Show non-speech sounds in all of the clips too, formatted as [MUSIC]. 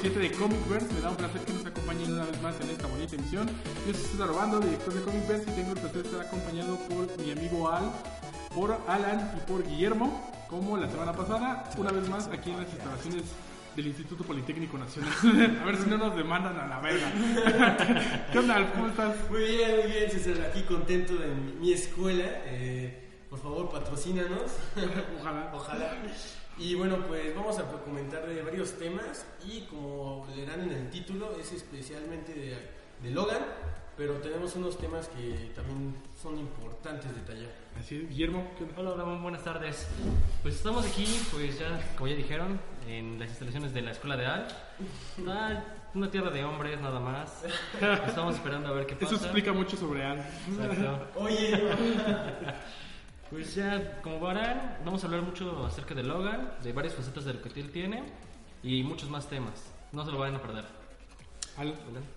podcast número 27 de Comicverse. Me da un placer que nos acompañen una vez más en esta bonita emisión. Yo soy César Robando, director de Comicverse, y tengo el placer de estar acompañado por mi amigo Al, por Alan y por Guillermo, como la semana pasada, una vez más aquí en las instalaciones del Instituto Politécnico Nacional. [LAUGHS] A ver si no nos demandan a la verga. [LAUGHS] ¿Qué onda? ¿Cómo estás? Muy bien, muy bien, César. Aquí contento de mi, mi escuela. Eh, por favor, patrocínanos. [LAUGHS] Ojalá. Ojalá. Y bueno, pues vamos a comentar de varios temas. Y como leerán en el título, es especialmente de, de Logan. Pero tenemos unos temas que también son importantes detallar. Así es, Guillermo. ¿qué onda? Hola, hola, muy buenas tardes. Pues estamos aquí, pues ya, como ya dijeron, en las instalaciones de la Escuela de Al. [LAUGHS] Ah, una tierra de hombres, nada más. [LAUGHS] Estamos esperando a ver qué pasa. Eso explica mucho sobre Al. Exacto. Oye, [LAUGHS] Pues ya, como verán, vamos a hablar mucho acerca de Logan, de varias facetas de lo que él tiene y muchos más temas. No se lo vayan a perder. Al,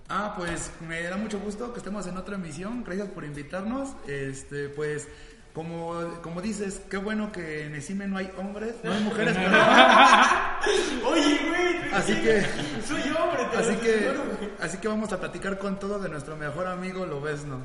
Ah, pues me da mucho gusto que estemos en otra emisión. Gracias por invitarnos. Este, pues, como, como dices, qué bueno que en el cine no hay hombres, no hay [LAUGHS] mujeres, pero- [LAUGHS] oye, güey. así que, Soy hombre, te así lo que, así que vamos a platicar con todo de nuestro mejor amigo Lobesno,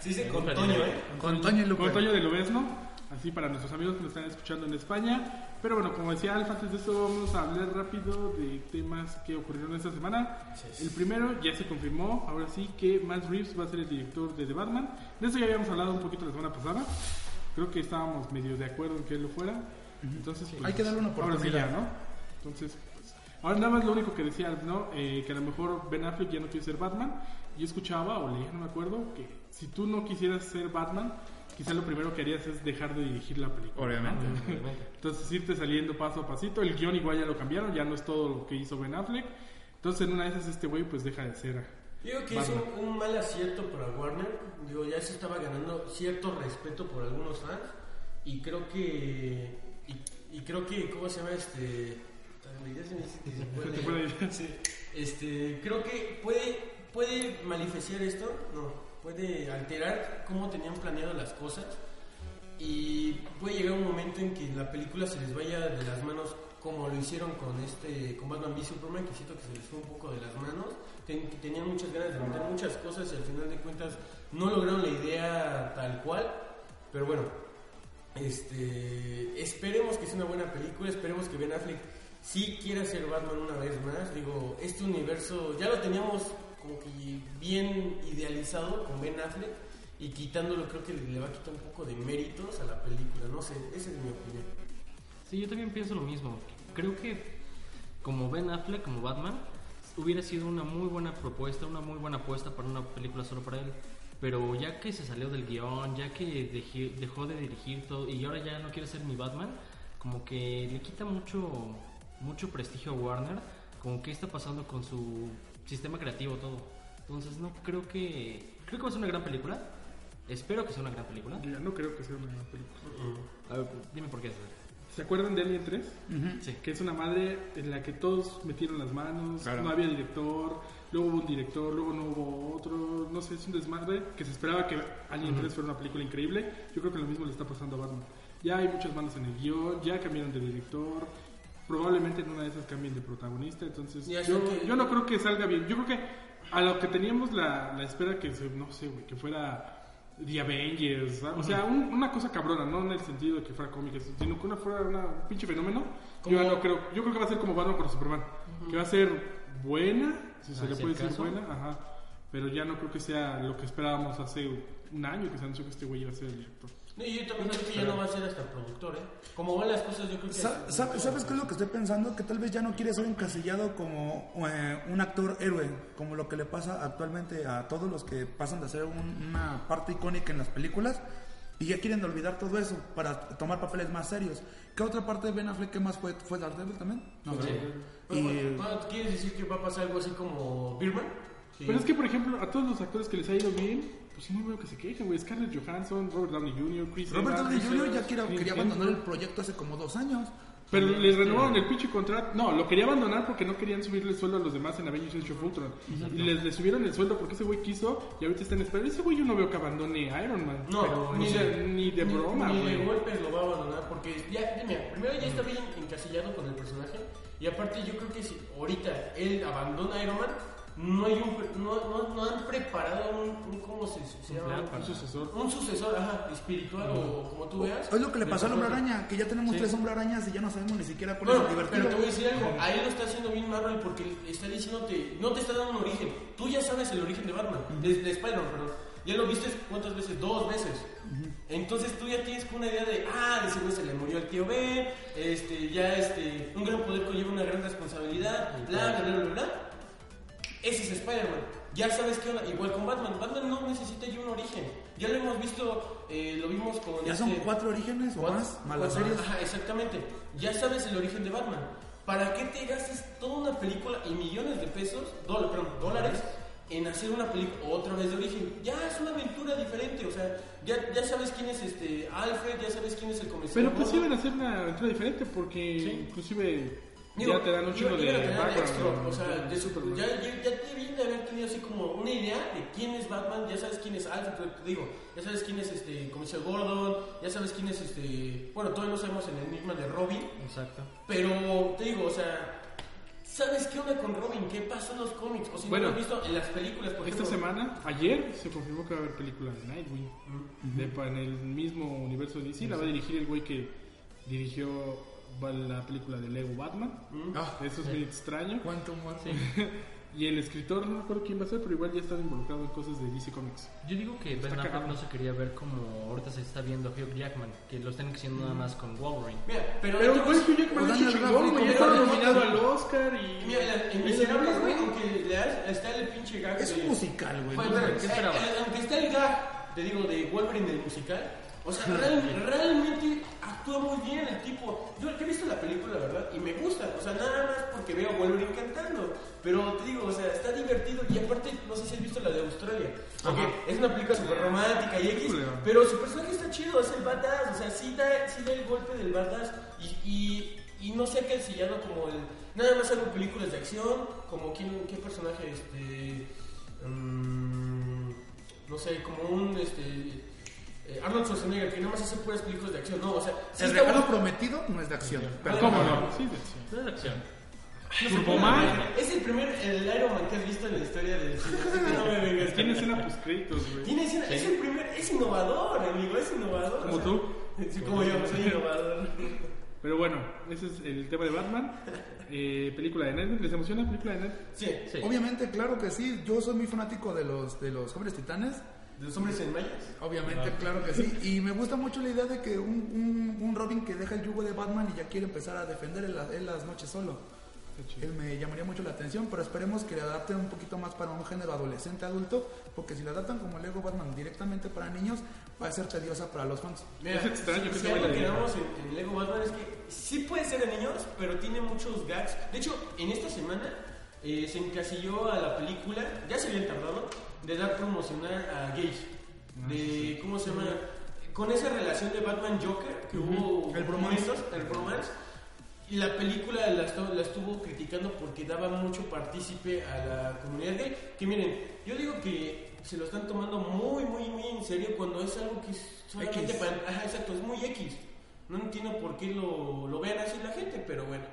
Se dice con Toño, ¿eh? con Toño y Lupe. Con Toño de Lobesno, así para nuestros amigos que nos están escuchando en España. Pero bueno, como decía Alfa, antes de eso vamos a hablar rápido de temas que ocurrieron esta semana. El primero ya se confirmó, ahora sí, que Matt Reeves va a ser el director de The Batman. De eso ya habíamos hablado un poquito la semana pasada. Creo que estábamos medio de acuerdo en que él lo fuera. Entonces, pues, Hay que darle una Ahora sí oportunidad. ya, ¿no? Entonces, pues, ahora nada más lo único que decía, ¿no? Eh, que a lo mejor Ben Affleck ya no quiere ser Batman. Yo escuchaba o leía, no me acuerdo, que si tú no quisieras ser Batman, quizá lo primero que harías es dejar de dirigir la película. [LAUGHS] Obviamente. Entonces irte saliendo paso a pasito. El guion igual ya lo cambiaron, ya no es todo lo que hizo Ben Affleck. Entonces en una de esas este güey pues deja de ser. Yo Digo que es un, un mal acierto para Warner. Digo, ya se estaba ganando cierto respeto por algunos fans. Y creo que. Y, y creo que, ¿cómo se llama este? Este, creo que puede, puede maleficiar esto. No, puede alterar cómo tenían planeado las cosas. Y puede llegar un momento en que la película se les vaya de las manos como lo hicieron con este con Batman v Superman, que siento que se les fue un poco de las manos. Ten- tenían muchas ganas de meter muchas cosas y al final de cuentas no lograron la idea tal cual. Pero bueno, este esperemos que sea una buena película, esperemos que Ben Affleck sí quiera ser Batman una vez más. Digo, este universo ya lo teníamos como que bien idealizado con Ben Affleck y quitándolo creo que le va a quitar un poco de méritos a la película, no sé, esa es mi opinión. Sí, yo también pienso lo mismo. Creo que como Ben Affleck, como Batman, hubiera sido una muy buena propuesta, una muy buena apuesta para una película solo para él. Pero ya que se salió del guion, ya que dejó de dirigir todo y ahora ya no quiere ser mi Batman, como que le quita mucho, mucho prestigio a Warner, como que está pasando con su sistema creativo todo. Entonces no creo que... Creo que va a ser una gran película. Espero que sea una gran película. Yo ya no creo que sea una gran película. A ver, dime por qué. César. ¿Se acuerdan de Alien 3? Sí. Que es una madre en la que todos metieron las manos, Claro. no había director, luego hubo un director, luego no hubo otro, no sé, es un desmadre que se esperaba que Alien 3 fuera una película increíble. Yo creo que lo mismo le está pasando a Batman. Ya hay muchas manos en el guion, ya cambiaron de director, probablemente en una de esas cambien de protagonista, entonces yo, sé que- yo no creo que salga bien. Yo creo que a lo que teníamos la, la espera que se, no sé, güey, que fuera The Avengers, ¿sabes? o sea, un- una cosa cabrona, no en el sentido de que fuera cómica, sino que una fuera una, un pinche fenómeno. Yo no creo, yo creo que va a ser como Batman contra Superman, que va a ser buena, si se Ah, le puede decir caso. buena, ajá, pero ya no creo que sea lo que esperábamos hace un año que se anunció que este güey iba a ser el director. Y yo también creo que ya no va a ser hasta productor, ¿eh? Como van las cosas, yo creo que... Sa- sa- ¿Sabes qué es lo que estoy pensando? Que tal vez ya no quiere ser encasillado como eh, un actor héroe, como lo que le pasa actualmente a todos los que pasan de ser un- una parte icónica en las películas y ya quieren olvidar todo eso para tomar papeles más serios. ¿Qué otra parte de Ben Affleck que más fue? ¿Fue Daredevil también? No. Pero, Y- bueno, ¿Quieres decir que va a pasar algo así como Birman? Pero es que, por ejemplo, a todos los actores que les ha ido bien, pues no veo que se quejen, güey. Scarlett Johansson, Robert Downey Jr., Chris Robert Evans, Downey Chris Jr. ya Chris quería abandonar el proyecto hace como dos años. Pero les renovaron el pinche contrato. No, lo quería abandonar porque no querían subirle el sueldo a los demás en Avengers Age of Ultron. Y les, les subieron el sueldo porque ese güey quiso y ahorita está en espera. Ese güey yo no veo que abandone a Iron Man. No, Pero ni, de, ni de broma, Ni güey. de golpes lo va a abandonar porque ya, mira, primero ya está bien encasillado con el personaje Y aparte yo creo que si ahorita él abandona Iron Man, no hay un no, no, no han preparado un, un ¿cómo se, se llama? Un sucesor. Un sucesor, ajá, espiritual o como tú veas. Es lo que le pasó al hombre araña, que ya tenemos Sí. tres hombre arañas y ya no sabemos ni siquiera cuál Bueno, es el pero divertido. te voy a decir algo, a él lo está haciendo bien Marvel porque está diciéndote, no te está dando un origen, tú ya sabes el origen de Batman, de, de Spider-Man, perdón, ya lo viste cuántas veces, dos veces, entonces tú ya tienes una idea de, ah, de güey se le murió el tío Ben, este, ya este, un gran poder conlleva una gran responsabilidad, bla, bla, bla, bla, bla, ese es Spider-Man. Ya sabes que igual con Batman, Batman no necesita ya un origen. Ya lo hemos visto, eh, lo vimos con Ya son este- cuatro orígenes o más, más las ¿Cuál? series. Ajá, exactamente. Ya sabes el origen de Batman. ¿Para qué te gastes toda una película y millones de pesos, dólares, perdón, dólares, en hacer una película otra vez de origen? Ya es una aventura diferente, o sea, ya, ya sabes quién es este Alfred, ya sabes quién es el comisario. Pero pues iban a hacer una aventura diferente porque inclusive Digo, ya te dan un chingo de tener background. extra, o sea, de- de ya, ya, ya debían de haber tenido así como una idea de quién es Batman, ya sabes quién es Alfred, te digo, ya sabes quién es este comisario Gordon, ya sabes quién es este, bueno, todavía no sabemos en el enigma de Robin, Exacto. pero te digo, o sea, ¿sabes qué onda con Robin? ¿Qué pasó en los cómics? O si Bueno, no lo has visto en las películas, por Esta ejemplo. semana, ayer, se confirmó que va a haber película de Nightwing. de, pa- en el mismo universo de DC. La va a dirigir el güey que dirigió la película de Lego Batman. Ah, Eso es muy extraño. cuánto humor. [LAUGHS] Y el escritor, no me acuerdo quién va a ser, pero igual ya está involucrado en cosas de DC Comics. Yo digo que Ben Está Affleck no se quería ver como ahorita se está viendo Hugh Jackman, que lo están haciendo nada más con Wolverine. Mira, pero, Pero güey, Hugh Jackman es chingón, güey. Daniel nominado al Oscar y... Mira, la- en Miserables, güey, aunque le está el pinche gag Es de- un musical, güey. Eh, aunque está el gag, te digo, de Wolverine del musical, o sea, real- realmente actúa muy bien el tipo. Yo he visto la película, ¿verdad? Y me gusta, o sea, nada más porque veo a Wolverine cantando. Pero te digo, o sea, está divertido y aparte, no sé si has visto la de Australia. Porque es una película súper romántica y X, pero su personaje está chido, es el badass, o sea, sí da, sí da el golpe del badass y, y, y no se ha calcillado como el... Nada más hago películas de acción, como quién, qué personaje, este... mm, no sé, como un, este... eh, Arnold Schwarzenegger, que nada más hace puras películas de acción, no, o sea... sí El regalo bueno. prometido no es de acción. Pero ¿Cómo no? Sí, de acción. No es de acción. Turboman. Es el primer el Iron Man que has visto en la historia del cine. [LAUGHS] no me vengas. Tiene escena post créditos, güey. Tiene escena- es el primer, es innovador, amigo, es innovador. Como o sea, tú. Sí, como yo, soy innovador. Pero bueno, ese es el tema de Batman. Eh, película de Nightwing. ¿Les emociona la película de Nightwing? Sí, Sí. Obviamente, claro que sí. Yo soy muy fanático de los, de los jóvenes titanes. De los hombres en mayas. Obviamente, claro que sí. Y me gusta mucho la idea de que un, un, un Robin que deja el yugo de Batman y ya quiere empezar a defender en, la- en las noches solo. Él me llamaría mucho la atención, pero esperemos que le adapten un poquito más para un género adolescente adulto, porque si le adaptan como Lego Batman directamente para niños, va a ser tediosa para los fans. Es extraño que si se algo que damos en, en Lego Batman es que sí puede ser de niños, pero tiene muchos gags. De hecho, en esta semana eh, se encasilló a la película, ya se habían tardado, de dar promocionar a gays. De, ¿cómo se llama? Con esa relación de Batman-Joker que hubo El momentos, el bromance. Y la película la, la estuvo criticando porque daba mucho partícipe a la comunidad gay. Que miren, yo digo que se lo están tomando muy, muy, muy en serio cuando es algo que es solamente X. para... Ajá, exacto, es muy X. No entiendo por qué lo, lo vean así la gente, pero bueno.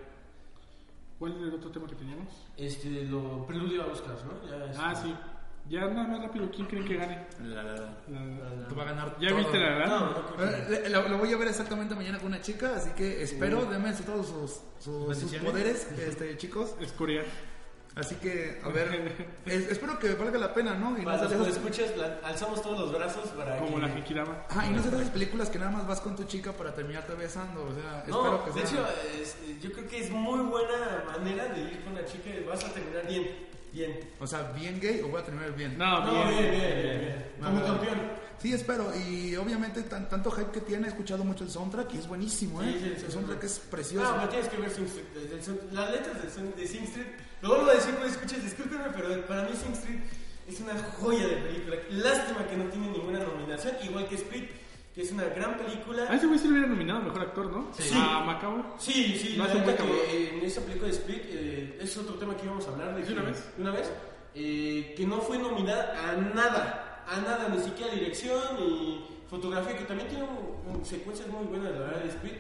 ¿Cuál era el otro tema que teníamos? Este, lo preludio a Oscars, ¿no? Ya Ah, sí. Ya nada más rápido, ¿quién creen que gane? La, la, la. La- Tú vas a ganar ¿Ya todo. viste la verdad? No, no Eh, Lo, lo voy a ver exactamente mañana con una chica, así que espero, denme su- todos sus, sus, sus ¿Bendiciones? poderes, este, chicos. Es Corea. Así que, a ver, [LAUGHS] es- espero que valga la pena, ¿no? Y no Para los escuchas, la- alzamos todos los brazos para Como que... la Genkidama. Ajá, y no sé de esas películas que nada más vas con tu chica para terminarte besando, o sea, No, espero que de sea... hecho, es- yo creo que es muy buena manera de ir con la chica y vas a terminar bien. Bien. O sea, bien gay o voy a terminar bien. No, No, bien. bien, bien, bien, bien. Como campeón. Sí, espero. Y obviamente tan- tanto hype que tiene, he escuchado mucho el soundtrack y es buenísimo, ¿eh? Sí, sí, sí, el sí. soundtrack es precioso. No, pero tienes que ver Sing Street. Las letras de, de Sing Street. Lo vuelvo a decir, no escuches, discúlpenme, pero para mí Sing Street es una joya de película. Lástima que no tiene ninguna nominación, igual que Split, que es una gran película. A ese güey sí lo hubiera nominado mejor actor, ¿no? Sí. A Macao. Sí, sí, No la que en esa película de Split eh, es otro tema que íbamos a hablar de, ¿De una vez? de una vez, eh, que no fue nominada a nada, a nada, ni siquiera dirección ni fotografía, que también tiene un- un- secuencias muy buenas, la verdad, de Split.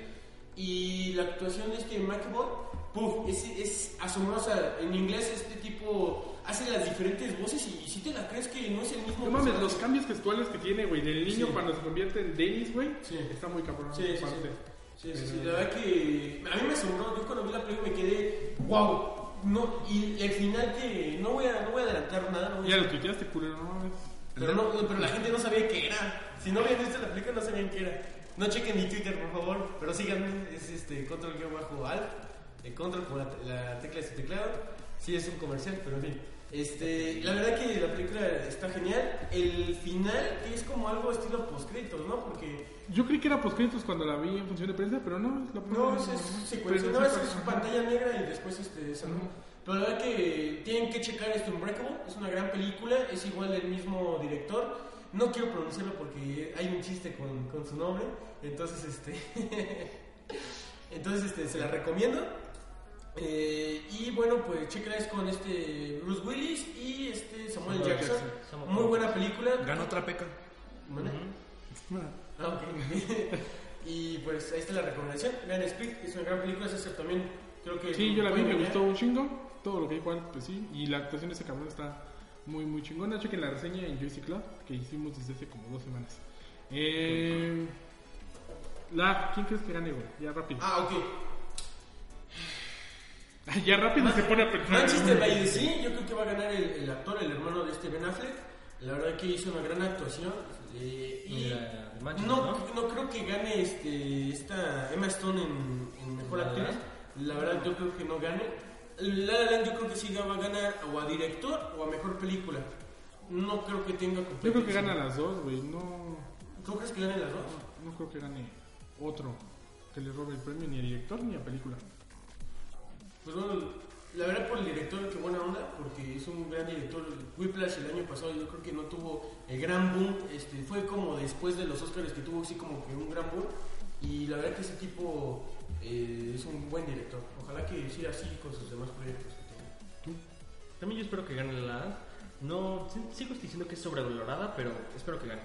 Y la actuación de este McAvoy, puf, es, es asombrosa. En inglés este tipo hace las diferentes voces y, si te la crees que no es el mismo. No mames, personaje. los cambios gestuales que tiene, güey, del niño Sí. cuando se convierte en Dennis, güey, Sí. está muy cabrón. Sí, sí, sí. aparte. Sí, sí, sí, la verdad que a mí me asombró, yo cuando vi la película me quedé, wow, no, y el final que, no voy a, no voy a adelantar nada, no voy a- Ya lo tuiteaste, culero, no mames. pero, no, pero la gente no sabía qué era, si no habían visto la película no sabían qué era, no chequen mi Twitter por favor, pero síganme, es este, control guion bajo al, eh, control como la, la tecla de su teclado, sí es un comercial, pero en fin. Este, la verdad que la película está genial. El final que es como algo estilo postcritos, ¿no? Porque Yo creí que era postcréditos cuando la vi en función de prensa, pero no, es la No, es, es secuencia. No, es, es pantalla negra y después este, esa, ¿no? Pero la verdad que tienen que checar esto Unbreakable. Es una gran película. Es igual del mismo director. No quiero pronunciarlo porque hay un chiste con, con su nombre. Entonces, este. [LAUGHS] entonces, este, se la recomiendo. Eh, y bueno, pues chequenla con este Bruce Willis y este Samuel Samuel Jackson. Jackson. Samuel Muy buena película. Ganó otra peca. ¿Vale? Ah, ok. [LAUGHS] y pues ahí está la recomendación. Vean Speed, es una gran película, esa también creo que... Sí, yo la vi, me gustó un chingo. Todo lo que dijo Al, pues sí. Y la actuación de ese cabrón está muy, muy chingona. Chequen la reseña en Juicy Club que hicimos desde hace como dos semanas. Eh, la, ¿Quién crees que gane, güey? Ya rápido. Ah, ok. [LAUGHS] ya rápido se pone a pensar. Manchester by the Sea, yo creo que va a ganar el, el actor, el hermano de este Ben Affleck. La verdad que hizo una gran actuación. eh, y la Manchester, no, ¿no? no creo que gane este, esta Emma Stone en, en Mejor ¿La Actriz. La verdad yo creo que no gane. La La Land yo creo que sí va a ganar o a director o a Mejor Película. No creo que tenga Yo creo que competencia. gana las dos, güey. No, ¿Tú crees que ganen las dos? no creo que gane otro que le robe el premio ni a director ni a película. Pues bueno, la verdad por el director, qué buena onda, porque es un gran director. Whiplash el año pasado yo creo que no tuvo el gran boom, este, fue como después de los Oscars que tuvo así como que un gran boom. Y la verdad que ese tipo eh, es un buen director. Ojalá que siga así con sus demás proyectos. que tiene. También yo espero que gane la. No, sigo diciendo que es sobrevalorada, pero espero que gane.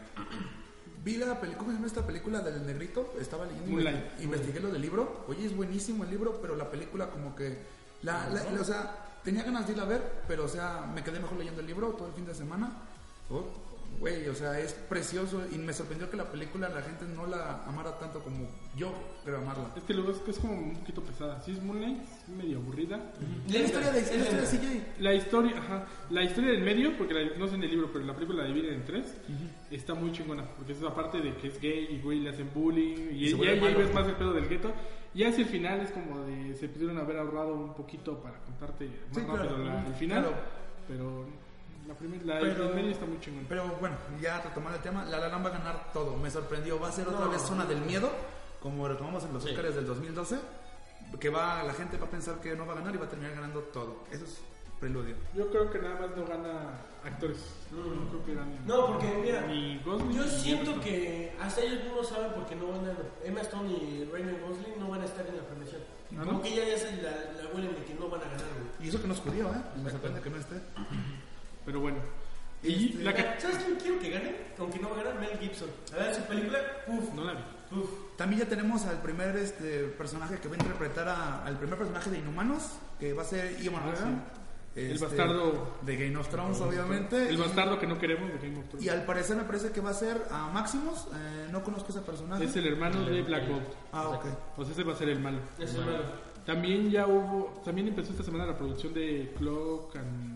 Vi la película, ¿cómo se llama esta película del negrito? Estaba leyendo, Moonlight. investigué lo del libro. Oye, es buenísimo el libro, pero la película como que... La, la- la- o sea, tenía ganas de ir a ver, pero o sea, me quedé mejor leyendo el libro todo el fin de semana. Oh, Güey, o sea, es precioso y me sorprendió que la película la gente no la amara tanto como yo creo amarla. Es que luego es, que es como un poquito pesada. Sí, es Moonlight, es medio aburrida. La historia de, Es la historia de lenta. CJ. La historia, ajá, la historia del medio, porque la- no sé en el libro, pero la película la dividen en tres, está muy chingona, porque es aparte de que es gay y güey le hacen bullying y, Y malo. ves más el pedo del gueto. Y hacia el final es como de se pudieron haber ahorrado un poquito para contarte más Sí, rápido claro. la- el final, Claro. pero la primera, la Pero- está muy chingona. Pero bueno, ya retomando el tema, La La Land va a ganar todo. Me sorprendió. Va a ser otra No. vez zona del miedo, como retomamos en los Sí. Oscars del 2012. Que va, la gente va a pensar que no va a ganar y va a terminar ganando todo. Eso es preludio. Yo creo que nada más no gana actores, no, creo que gane. No, porque mira, ni Gosling Yo siento que hasta ellos mismos saben porque no van a. Emma Stone y Ryan Gosling no van a estar en la premiación. ¿Ah, Como no? que ya, ya se la, la huelen de que no van a ganar, güey. Y eso que no es judío, ¿eh? Me sorprende que no esté. Pero bueno. Y Este- la que... ¿Sabes quién quiero que gane? Aunque no va a ganar, Mel Gibson. A ver, su película, uff, No la vi. uff. También ya tenemos al primer este, personaje que va a interpretar a- al primer personaje de Inhumanos, que va a ser Ian Ah, McGregor. El Este, bastardo. De Game of Thrones, obviamente. El Y- bastardo que no queremos de Game of Thrones. Y al parecer me parece que va a ser a Maximus. eh, no conozco ese personaje. Es el hermano de Black Bolt. Ah, ok. Pues ese va a ser el malo. Es Bueno. malo. También ya hubo, también empezó esta semana la producción de Cloak and.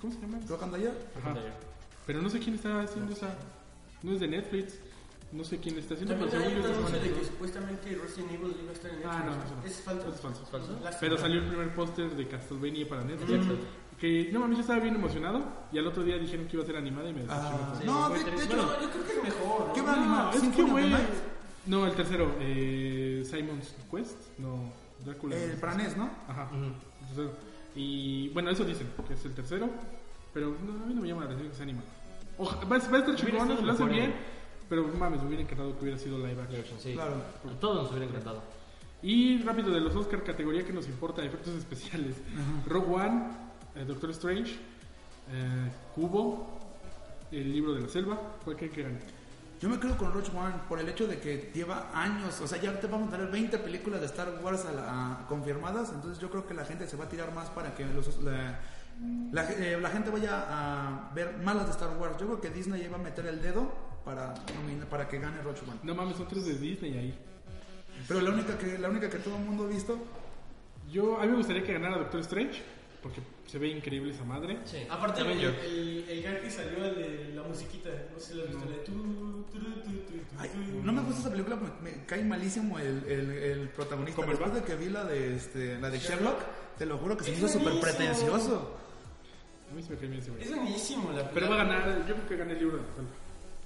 ¿Cómo se llama? ¿Creo que anda allá? Ajá. Pero no sé quién está haciendo esa. No es de Netflix. No sé quién está haciendo. También pero hay un según yo de que Netflix. supuestamente Resident Evil iba a estar en Netflix. Ah, no, eso no. Es falso. Es falso. ¿Falso? Pero salió el primer póster de Castlevania para Netflix. Que no mames, yo estaba bien emocionado. Y al otro día dijeron que iba a ser animada y me decepcionó. Ah, Sí, no, de, hecho, yo creo que es mejor. ¿no? ¿Qué va a animar? No, es que ¿Symphony of the güey. No, el tercero. Eh, Simon's Quest. No, Drácula. El Pranés, ¿no? Ajá. Ujú. Y bueno, eso dicen, que es el tercero. Pero no, a mí no me llama la atención que sea animado. Oja- va, va a estar chingón, lo hacen mejor, bien. ¿no? Pero mames, me hubiera encantado que hubiera sido live action. Sí. Claro. A todos nos hubiera encantado. Y rápido de los Oscar, categoría que nos importa, efectos especiales. Rogue One, eh, Doctor Strange, eh, Cubo, El libro de la selva. ¿Cuál creen que gane? Yo me quedo con Roach One por el hecho de que lleva años, o sea, ya te vamos a tener 20 películas de Star Wars a la- a- confirmadas, entonces yo creo que la gente se va a tirar más para que los- la, la- eh, la gente vaya a ver más las de Star Wars. Yo creo que Disney iba a meter el dedo para, para que gane Roach One. No mames, son tres de Disney ahí. Pero la única que, la única que todo el mundo ha visto, Yo, a mí me gustaría que ganara Doctor Strange, porque se ve increíble esa madre. Sí. Aparte, el, yo. el, el gag que salió, el de la musiquita, no sé si lo has visto, la de tu, tu, tu, tu, tu, Ay, tu. no me gusta esa película, me, me cae malísimo el, el, el protagonista. ¿Cumberbatch? Después de que vi la de, este, la de Sherlock, te lo juro que se me Es hizo súper pretencioso. A mí se me cae bien ese güey. Es buenísimo la Pero va a ganar, yo creo que gana el libro de la selva.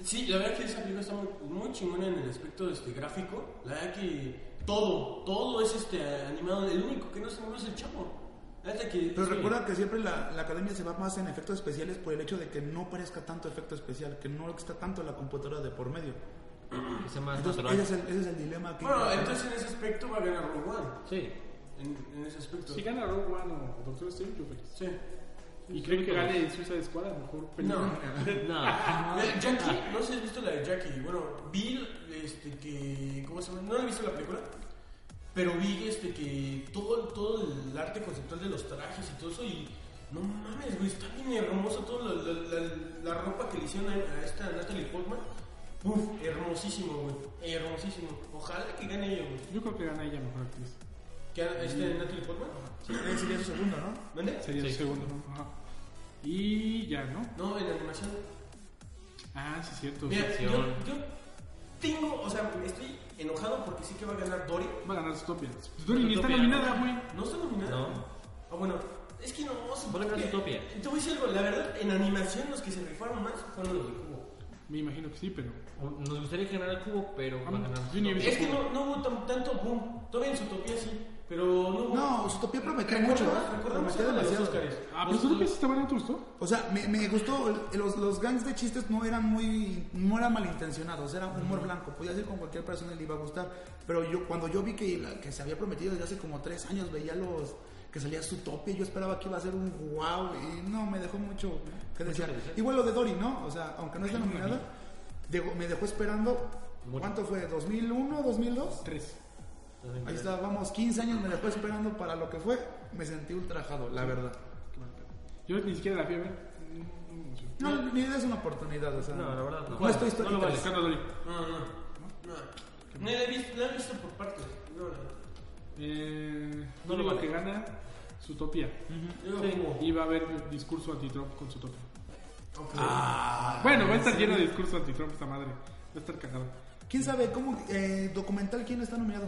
Sí, la verdad que esa película está muy, muy chingona en el aspecto este, gráfico. La verdad que todo, todo es este animado. El único que no se mueve es el chavo. Que, Pero sí. recuerda que siempre la, la academia se va más en efectos especiales por el hecho de que no parezca tanto efecto especial, que no está tanto la computadora de por medio. Que más Entonces, ese es, el, ese es el dilema aquí. Bueno, entonces en ese aspecto va a ganar Rogue One. Sí. En, en ese aspecto. Si gana Rogue One o Doctor Strange. Sí. ¿Y creen que gane Suicide Squad? A lo mejor película. No. [LAUGHS] No. De [LAUGHS] Jackie, no sé si has visto la de Jackie. Bueno, vi este, que. ¿Cómo se llama? No la he visto la película. Pero vi este, que todo, todo el arte conceptual de los trajes y todo eso. Y no mames, güey, está bien hermoso todo la, la, la- la ropa que le hicieron a, a esta Natalie Portman. Uf, hermosísimo, güey. Hermosísimo. Ojalá que gane ella, güey. Yo creo que gana ella mejor actriz. ¿Que este Natalie Portman? Sí, sería su segundo, ¿no? ¿Dónde? Sería Sí. su segundo. Ajá. Y ya, ¿no? No, en animación. Ah, sí, cierto. Mira, yo, yo tengo, o sea, estoy enojado porque sí que va a ganar Dory. Va a ganar Zootopia. Dory ni está nominada, güey. ¿No está nominada? No. Ah, bueno, es que no, no Va a ganar Zootopia. Te voy a decir algo, la verdad, en animación los que se rifaron más fueron los de Cubo. Me imagino que sí, pero. Nos gustaría ganar el cubo, pero va a ganar. Es que no, no hubo tan- tanto boom. Todavía en Zootopia sí, pero no. No, prometió Recordamos- mucho, ¿eh? los demasiado. Ah, sí está bueno, ¿no te gustó? O sea, me, me gustó, los, los gangs de chistes no eran muy, no eran malintencionados, era humor blanco, podía ser con cualquier persona y le iba a gustar, pero yo cuando yo vi que, la- que se había prometido desde hace como tres años, veía los que salía su tope, yo esperaba que iba a ser un wow y no, me dejó mucho que desear. que. Igual lo de Dory, ¿no? O sea, aunque no está nominada, dejó- me dejó esperando, Mucho. ¿cuánto fue? ¿2001, 2002? Tres. Ahí está, vamos, 15 años me dejó esperando para lo que fue, me sentí ultrajado, la verdad. Yo ni siquiera la fui a ver. No sé. No, ni es una oportunidad, o sea. No, la verdad no. No estoy, No lo vale. No, no, no. No, no la he visto, la he visto por partes. No, no. Eh, No no lo que gana Zootopia. Y va a haber discurso anti-Trump con Zootopia. ok. bueno, va a estar lleno de discurso anti-Trump esta madre. Va a estar cagado. ¿Quién sabe cómo eh, documental quién está nominado?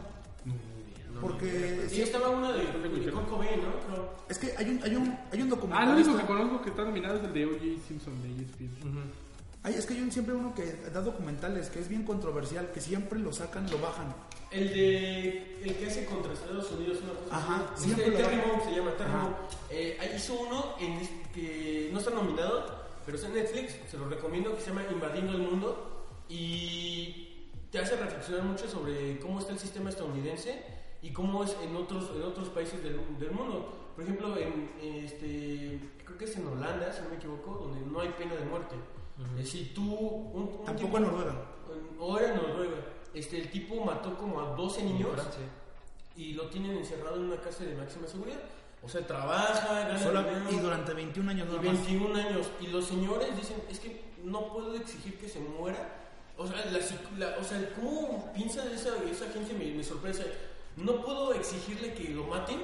Porque Sí, sí, estaba una de, de Kurt Cobain, ¿no? Es que hay un hay un hay un Ah, documental. lo único que conozco que está nominado es el de O.J. Simpson de ESPN. Ujú. Hay, es que hay un, siempre uno que da documentales que es bien controversial, que siempre lo sacan, lo bajan. El de. El que hace contra Estados Unidos una cosa Ajá, así. siempre Este, lo Terry. Monk se llama, Terry. Monk. Eh, ahí hizo uno en que no está nominado, pero está en Netflix, se lo recomiendo, que se llama Invadiendo el Mundo. Y te hace reflexionar mucho sobre cómo está el sistema estadounidense y cómo es en otros, en otros países del, del mundo. Por ejemplo, en este, creo que es en Holanda, si no me equivoco, donde no hay pena de muerte. Eh, si tú, un, un Tampoco tipo- en Noruega. o era en Noruega. Este, el tipo mató como a 12 niños y lo tienen encerrado en una cárcel de máxima seguridad. O sea, trabaja, gana Sola- dinero, y durante 21 años y nada más. 21 años. Y los señores dicen, es que no puedo exigir que se muera. O sea, la, psic- la- o sea ¿cómo piensa esa, esa gente? Me, me sorprende. No puedo exigirle que lo maten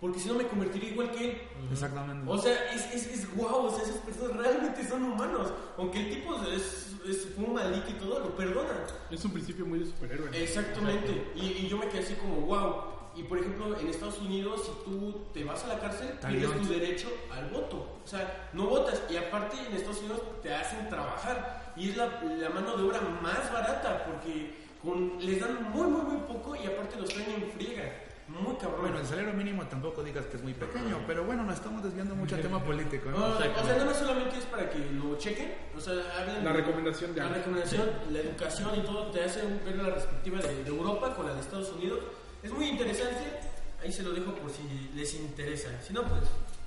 porque si no me convertiría igual que él. Exactamente. O sea, es, es, es guau, o sea, esas personas realmente son humanos. Aunque el tipo es, es fue un malito y todo, lo perdonan. Es un principio muy de superhéroe. ¿no? Exactamente. Y, y yo me quedé así como, wow. Y por ejemplo, en Estados Unidos, si tú te vas a la cárcel, tienes tu derecho al voto. O sea, no votas. Y aparte, en Estados Unidos te hacen trabajar. Y es la, la mano de obra más barata porque con, les dan muy, muy, muy poco y aparte los traen en friega. Muy cabrón. Bueno, el salario mínimo tampoco digas que es muy pequeño, pero bueno, nos estamos desviando mucho al tema político, No, ¿no? o sea, no, no solamente es para que lo chequen, o sea, hablan La recomendación de la algo. recomendación, la educación y todo, te hace un- ver la respectiva de, de Europa con la de Estados Unidos. Es muy interesante, ahí se lo dejo por si les interesa. Si no, pues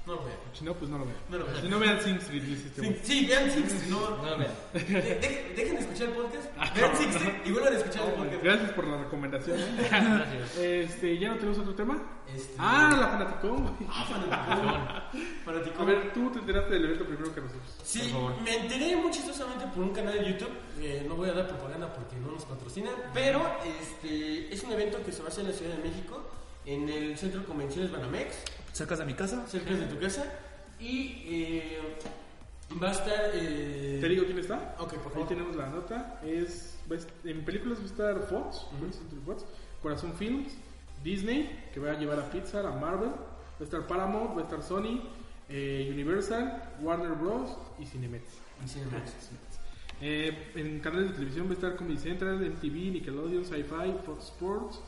No lo vean. Si no, pues no lo vean. No lo vean. Si no vean Sing Street, dice este Sí, sí, vean Six Street. No, [LAUGHS] No lo vean. de- de- dejen de escuchar el podcast, Ah, vean no. Street y vuelvan a escuchar el podcast. Gracias por la recomendación. ¿eh? [LAUGHS] Gracias. Este, ¿ya no tenemos otro tema? Este- Ah, la fanaticón, güey. Ah, fanaticón. Fanaticón. A ver, tú te enteraste del evento primero que nosotros. Sí, Por favor. me enteré muy chistosamente por un canal de YouTube. eh, no voy a dar propaganda porque no nos patrocina, pero este es un evento que se va a hacer en la Ciudad de México, en el Centro de Convenciones Banamex, ¿Cerca de mi casa? cerca de tu casa. Y eh, va a estar. eh, ¿Te digo quién está? Ok, por Ahí favor. tenemos la nota. Es, en películas va a estar Fox, Corazón Films, Disney, que va a llevar a Pixar, a Marvel, va a estar Paramount, va a estar Sony, eh, Universal, Warner Bros. y Cinemex. Y. Eh, en canales de televisión va a estar Comedy Central, MTV, Nickelodeon, Sci-Fi, Fox Sports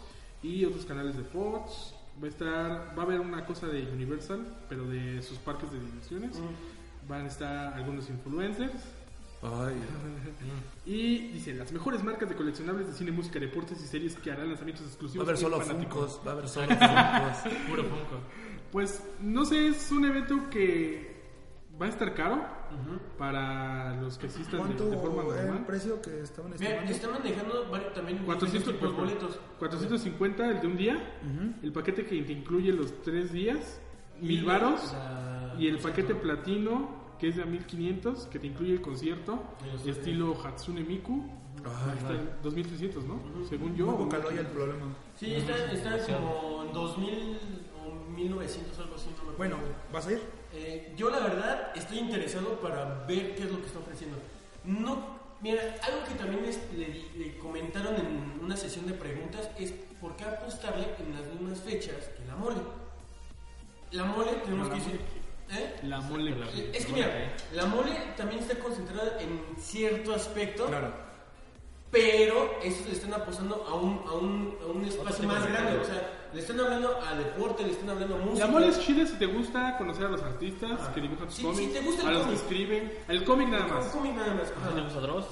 y otros canales de Fox. Va a estar, va a haber una cosa de Universal, pero de sus parques de diversiones. Van a estar algunos influencers. Ay, [LAUGHS] Y dice, las mejores marcas de coleccionables de cine, música, deportes y series que harán lanzamientos va a exclusivos. haber solo. Funkos, va a haber solo [LAUGHS] Funkos. Puro Funko. Pues no sé, es un evento que va a estar caro para los que asistan de, ¿Cuánto de forma era el normal. precio que estaban Mira, estimando? están manejando varios- también 400, diferentes tipos de boletos. 450 el de un día, el paquete que te incluye los tres días, mil varos, la- y el paquete platino que es de a 1500, que te incluye el concierto, Y los- estilo Hatsune Miku, Ay, está en 2300, ¿no? Según yo. Muy Vocaloid el problema. Sí, están, están como en 2000 o 1900, algo así. No. Bueno, ¿vas a ir? Eh, yo la verdad estoy interesado para ver qué es lo que está ofreciendo. No, mira, algo que también le, comentaron en una sesión de preguntas es por qué apostarle en las mismas fechas que la mole. La mole tenemos La que mole. decir, ¿eh? La mole. Es que mira, la mole también está concentrada en cierto aspecto, Claro. pero estos le están apostando a un, a un, a un espacio más de grande. mercado. O sea, le están hablando a deporte, le están hablando a música. La mole es chida si te gusta conocer a los artistas que dibujan tus Sí, cómics, sí, te gusta el a los que escriben, el cómic nada más. cómic nada más. ¿No te gusta Dross?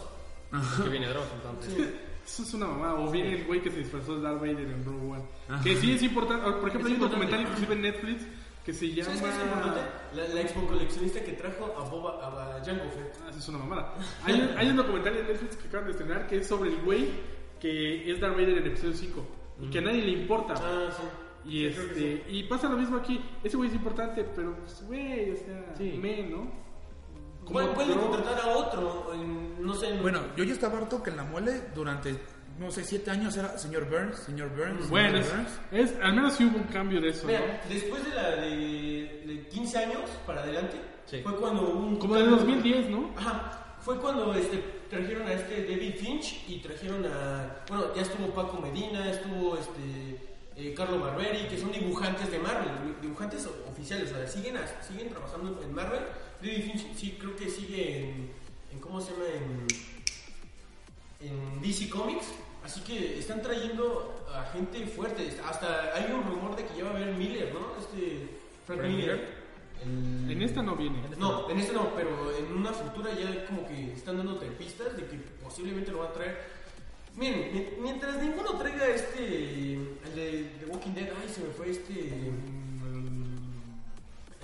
Que viene Dross, entonces. Sí. Eso es una mamada. O viene el güey que se disfrazó de Darth Vader en Rogue One. Que sí es importante. Por ejemplo, Es hay un documental inclusive en Netflix que se llama. ¿Sabes qué es importante? La, la expo coleccionista que trajo a Boba, a Jango Fett. Ah, eso es una mamada. Hay un, hay un documental en Netflix que acaban de estrenar que es sobre el güey que es Darth Vader en episodio 5 y que a nadie le importa. Ah, sí. Y, Sí, este, y pasa lo mismo aquí. Ese güey es importante, pero, pues, güey, o sea, Sí. me, ¿no? Pueden, pueden contratar a otro, en, no sé. en- Bueno, yo ya estaba harto que en la mole durante, no sé, siete años era señor Burns, señor Burns, Bueno, señor es, Burns. es- al menos sí hubo un cambio de eso, ¿no? Mira, después de la de, de 15 años para adelante, Sí. fue cuando hubo un. Como del 2010, ¿no? Ajá. Fue cuando este, trajeron a este David Finch y trajeron a. Bueno, ya estuvo Paco Medina, estuvo este. eh, Carlo Barberi, que son dibujantes de Marvel, dibujantes oficiales, o sea, siguen, a- siguen trabajando en Marvel. David Finch sí creo que sigue en, en ¿cómo se llama? En, en DC Comics. Así que están trayendo a gente fuerte. Hasta hay un rumor de que ya va a haber Miller, ¿no? Este Frank Miller. El- En esta no viene. no, en este no, pero en una futura ya como que están dándote pistas de que posiblemente lo va a traer. Miren, mi- mientras ninguno traiga este, el de Walking Dead, ay, se me fue este,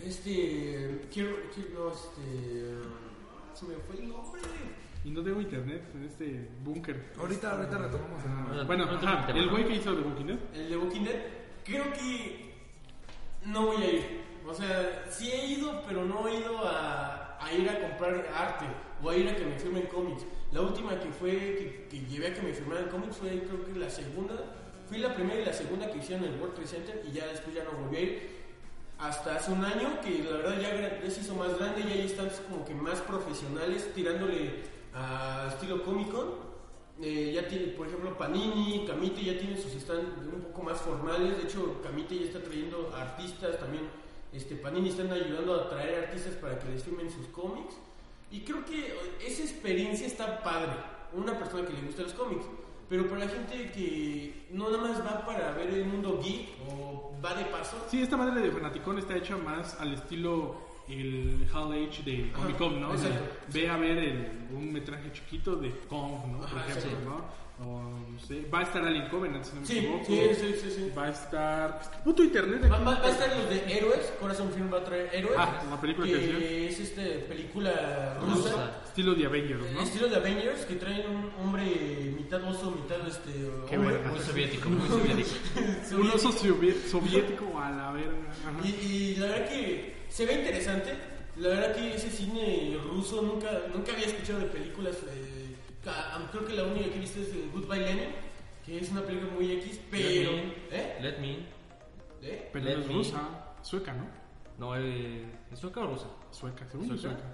este, quiero, quiero, no, este, se me fue el nombre. Y no tengo internet en este búnker. Ahorita, ahorita retomamos. el- Ah, Bueno, no ajá, el güey que hizo The Walking Dead. El de Walking Dead, creo que no voy a ir. O sea, sí he ido, pero no he ido a, ir a comprar arte o a ir a que me firmen cómics. La última que fue que, que llevé a que me firmaran cómics fue creo que la segunda. Fui la primera y la segunda que hicieron el World Trade Center y ya después ya no volví. Hasta hace un año que la verdad ya, ya se hizo más grande y hay stands como que más profesionales tirándole a estilo Comic. Eh, ya tiene, por ejemplo, Panini, Camite ya tienen sus stands un poco más formales. De hecho, Camite ya está trayendo artistas también. Este, Panini están ayudando a traer artistas para que les firmen sus cómics. Y creo que esa experiencia está padre. Una persona que le gusta los cómics. Pero para la gente que no nada más va para ver el mundo geek o va de paso. Sí, esta madre de Fanaticón está hecha más al estilo el Hall H de Comic Con, ¿no? O sea, exacto. ve a ver el- un metraje chiquito de Kong, ¿no? Por ejemplo, sí. ¿no? No sé, va a estar Alien Covenant, si no me Sí, equivoco. sí, sí, sí, sí. Va a estar. este Puto internet. Va, aquí. va- va a estar los de Héroes, Corazon Film va a traer Héroes. Ah, la película que que es este película Rusa. rusa. Estilo de Avengers, ¿no? Estilo de Avengers, que traen un hombre mitad oso, mitad este. Qué hombre. [LAUGHS] Muy soviético, muy [LAUGHS] soviético. Un oso sovi- soviético a la verga. Y, y la verdad que se ve interesante. La verdad que ese cine ruso nunca, nunca había escuchado de películas. eh, creo que la única que he visto es eh, Goodbye Lenin, que es una película muy X, pero. Let me. ¿Eh? Let me. ¿Eh? Pero Let es me. rusa, sueca, ¿no? No, eh, ¿es sueca o rusa? Sueca, según yo ¿Sueca? sueca.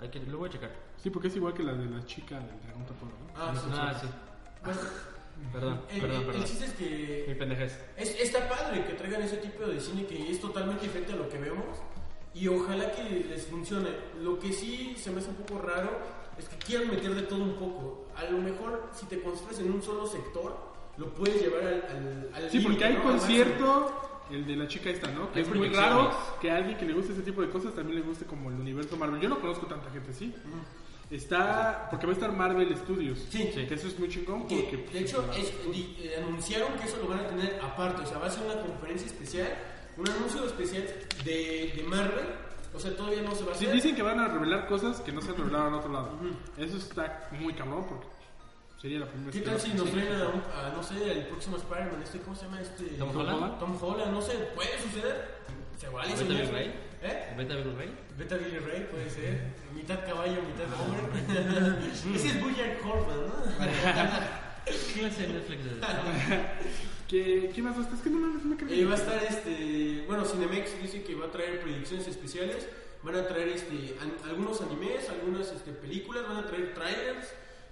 Hay que, lo voy a checar. Sí, porque es igual que la de la chica del dragón tapado, ¿no? Ah, sí. Ah, sí. Bueno, Perdón, el, perdón, el- el perdón. chiste es Mi que pendejez. es, está padre que traigan ese tipo de cine que es totalmente diferente a lo que vemos y ojalá que les funcione. Lo que sí se me hace un poco raro es que quieran meter de todo un poco. A lo mejor si te concentras en un solo sector, lo puedes llevar al, al, al Sí, porque hay concierto, el de la chica esta, ¿no? Que es muy raro que a alguien que le guste ese tipo de cosas también le guste como el universo Marvel. Yo no conozco tanta gente así. Está, porque va a estar Marvel Studios. Sí. Que eso es muy chingón Que, porque... de hecho, es- di- eh, anunciaron que eso lo van a tener aparte, o sea, va a ser una conferencia especial, un anuncio especial de, de Marvel, o sea, todavía no se va a Sí, hacer. dicen que van a revelar cosas que no se han revelado en otro lado. Eso está muy cabrón porque sería la primera ¿Qué tal si nos traen a, un- a, no sé, el próximo Spider-Man, este, ¿cómo se llama este? Tom Tom Holland. Holland. Tom Holland, no sé, puede suceder. Se vale ¿Beta soñar. Bill Ray? ¿Eh? ¿Beta Bill Ray? Beta Billy Ray puede ser. Mitad caballo, mitad hombre. [LAUGHS] Ese es Bojack Horseman, ¿no? ¿Qué clase de Netflix es? [LAUGHS] ¿Qué, ¿Qué más va a estar? Es que no mames, me creo. Eh, va a estar este. Bueno, Cinemex dice que va a traer proyecciones especiales. Van a traer este, an- algunos animes, algunas este, películas, van a traer trailers.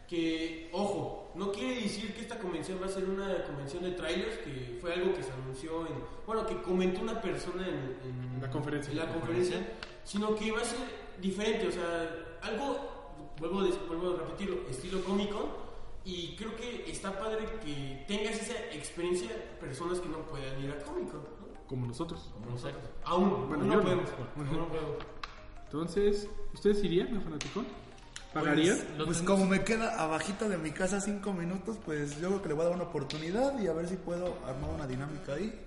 Que, ojo, no quiere decir que esta convención va a ser una convención de trailers, que fue algo que se anunció en. Bueno, que comentó una persona en, en La conferencia. en la conferencia, sino que va a ser diferente, o sea, algo, vuelvo, vuelvo a repetirlo, estilo cómico. Y creo que está padre que tengas esa experiencia personas que no puedan ir a cómico. ¿no? Como nosotros. Exacto. Aún, Bueno, aún yo no no. podemos. no podemos. Entonces, ¿ustedes irían a Fanaticón? ¿Pagarían? Pues tenemos- como me queda abajito de mi casa cinco minutos, pues yo creo que le voy a dar una oportunidad y a ver si puedo armar una dinámica ahí.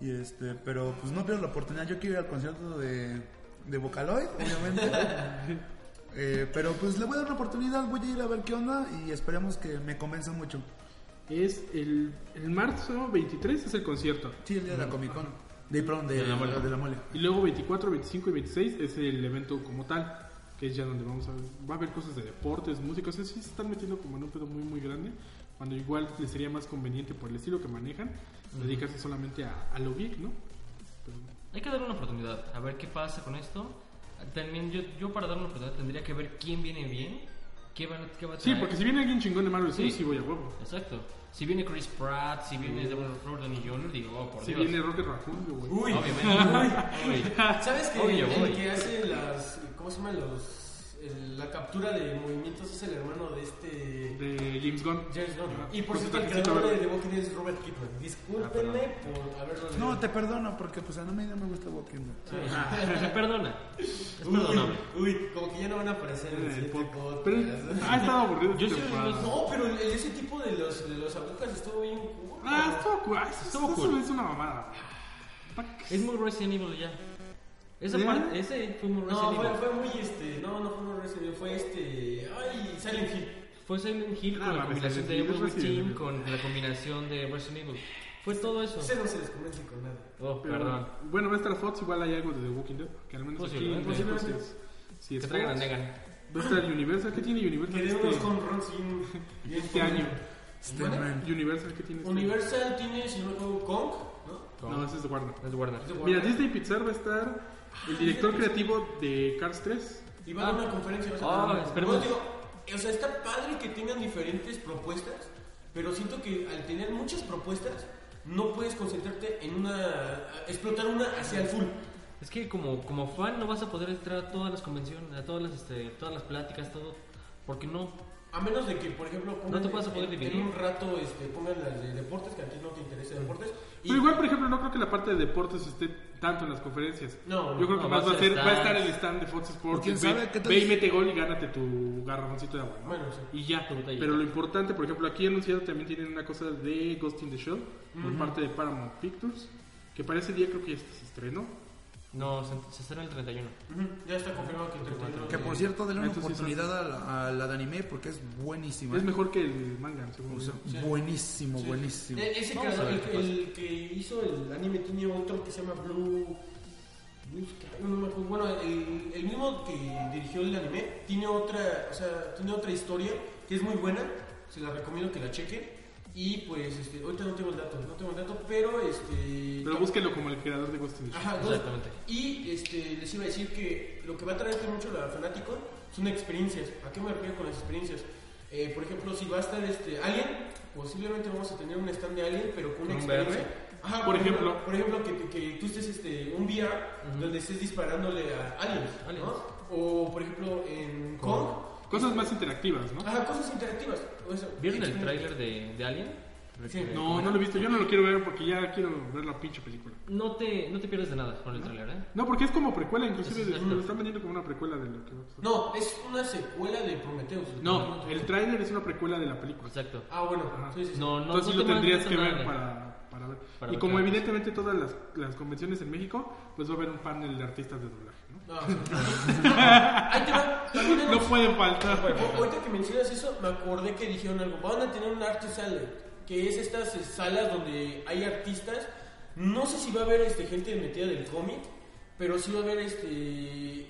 Y este, pero pues no pierdo la oportunidad. Yo quiero ir al concierto de, de Vocaloid, obviamente. [LAUGHS] Eh, pero pues le voy a dar una oportunidad, voy a ir a ver qué onda y esperemos que me convenza mucho. Es el, el marzo 23 es el concierto. Sí, el día de la Comic Con. De, perdón, de, De la mole. de la mole. Y luego 24, 25 y 26 es el evento como tal. Que es ya donde vamos a ver. Va a haber cosas de deportes, música. O sea, sí se están metiendo como en un pedo muy, muy grande. Cuando igual les sería más conveniente por el estilo que manejan. Dedicarse solamente a, a lo geek, ¿no? Pero- Hay que darle una oportunidad, a ver qué pasa con esto. También yo, yo para darle una oportunidad tendría que ver quién viene bien, qué va, qué va a Sí, traer. porque si viene alguien chingón de Marvel Sí. sí, sí voy a huevo. Exacto. Si viene Chris Pratt, si viene Robert Downey Jr., digo, oh, por Si Dios. viene Rocket Raccoon, yo, güey. Uy, Obviamente. Uy. [LAUGHS] ¿sabes que Obvio, el voy. que hace las. ¿Cómo se llama? Los. El- la captura de movimientos es el hermano de este. De James Gunn. James Gunn. Y por cierto, el creador de. The Walking Dead es Robert Kidman. Discúlpenme por haberlo leído. No, te perdono porque pues a mí no me gusta Walking Dead. Sí. [LAUGHS] Se perdona. Es Uy. Uy, como que ya no van a aparecer en el. Pero ha estado aburrido Yo los- No, pero el- ese tipo de los, de los agujas estuvo bien cool. Ah, estuvo cool. Ah, Estuvo eso cool. es una mamada. Pa- Es muy Resident Evil ya. Esa ¿Ya? parte, ese fue muy No, fue, fue muy este. No, no fue muy Resident fue este. Ay, Silent Hill. Fue Silent Hill Ah, con la combinación de Evil Evil. con la combinación de Resident Evil. Fue todo eso. Ese no se les con nada. Oh, Pero, perdón. Bueno, va a estar Fox, igual hay algo de The Walking Dead. Que al menos aquí Posiblemente. Posiblemente. es, Que traigan a. Negan. Va a estar Universal. ¿Qué tiene Universal Queremos este, home runs este año? Este, man. Universal, ¿qué tiene este Universal tiene, si no me equivoco, Kong, ¿no? año? No, ese es de Warner. Es Warner. Mira. Disney Pixar va a estar el director creativo de Cars 3. Y va a dar una conferencia. o sea, Ah, no, esperemos. no, digo, o sea, está padre que tengan diferentes propuestas, pero siento que al tener muchas propuestas, no puedes concentrarte en una. explotar una hacia el full. Es que como, como fan no vas a poder entrar a todas las convenciones, a todas las, este, todas las pláticas, todo. Porque no. A menos de que, por ejemplo, pongan te vas a poder en, en un rato este, pongan las de deportes, que a ti no te interesa deportes. y- Pero igual, por ejemplo, no creo que la parte de deportes esté tanto en las conferencias. No, Yo creo que no, más va a ser va a estar el stand de Fox Sports. Quién ve- sabe qué tal Ve y mete gol y gánate tu garrafoncito de agua. ¿no? Bueno, sí. Y ya. Pero lo importante, por ejemplo, aquí anunciado también tienen una cosa de Ghost in the Shell por parte de Paramount Pictures. Que para ese día creo que ya se estrenó. No, se, se estrena el 31. Ujú, Ya está confirmado que el 31 Que por cierto, denle una Entonces, oportunidad a la, a la de anime porque es buenísima. Es mejor que el manga, según O sea, yo. buenísimo, Sí. buenísimo. E- Ese Vamos ver el, que hizo el anime tiene otro que se llama Blue. Blue Sky, no me acuerdo. Bueno, el, el mismo que dirigió el anime tiene otra, o sea, tiene otra historia que es muy buena. Se la recomiendo que la chequen. Y pues, este, ahorita no tengo el dato, no tengo el dato, pero este. Pero búsquelo como el creador de Ghost in the Shell. Ajá, dos. Exactamente. Y este, les iba a decir que lo que va a traer mucho a fanático son experiencias. ¿A qué me refiero con las experiencias? Eh, por ejemplo, si va a estar este Alien, posiblemente vamos a tener un stand de Alien, pero con una ¿Un experiencia. Ajá, Por ejemplo. Por ejemplo, que, que tú estés este, un VR donde estés disparándole a aliens, Aliens. ¿no? O por ejemplo en Kong. Cosas más interactivas, ¿no? Ajá, cosas interactivas. o ¿Vieron el tráiler de, de Alien? Sí. No, no lo he visto. Yo no lo quiero ver porque ya quiero ver la pinche película. No te, no te pierdes de nada con el tráiler, ¿eh? No, porque es como precuela, inclusive Es lo están vendiendo como una precuela de lo que va a pasar. No, es una secuela de Prometheus. No, el tráiler es una precuela de la película. Exacto. Ah, bueno, sí, sí. No, no, Entonces no sí lo te tendrías que ver para, para ver. Para y ver como evidentemente todas las, las convenciones en México, pues va a haber un panel de artistas de doblaje, ¿no? No, [LAUGHS] sí. Ahí te va. También No pueden faltar. O- Ahorita que mencionas eso, me acordé que dijeron algo. Van a tener un artist salad, que es estas eh, salas donde hay artistas. No sé si va a haber este, gente metida del cómic, pero sí va a haber este. eh,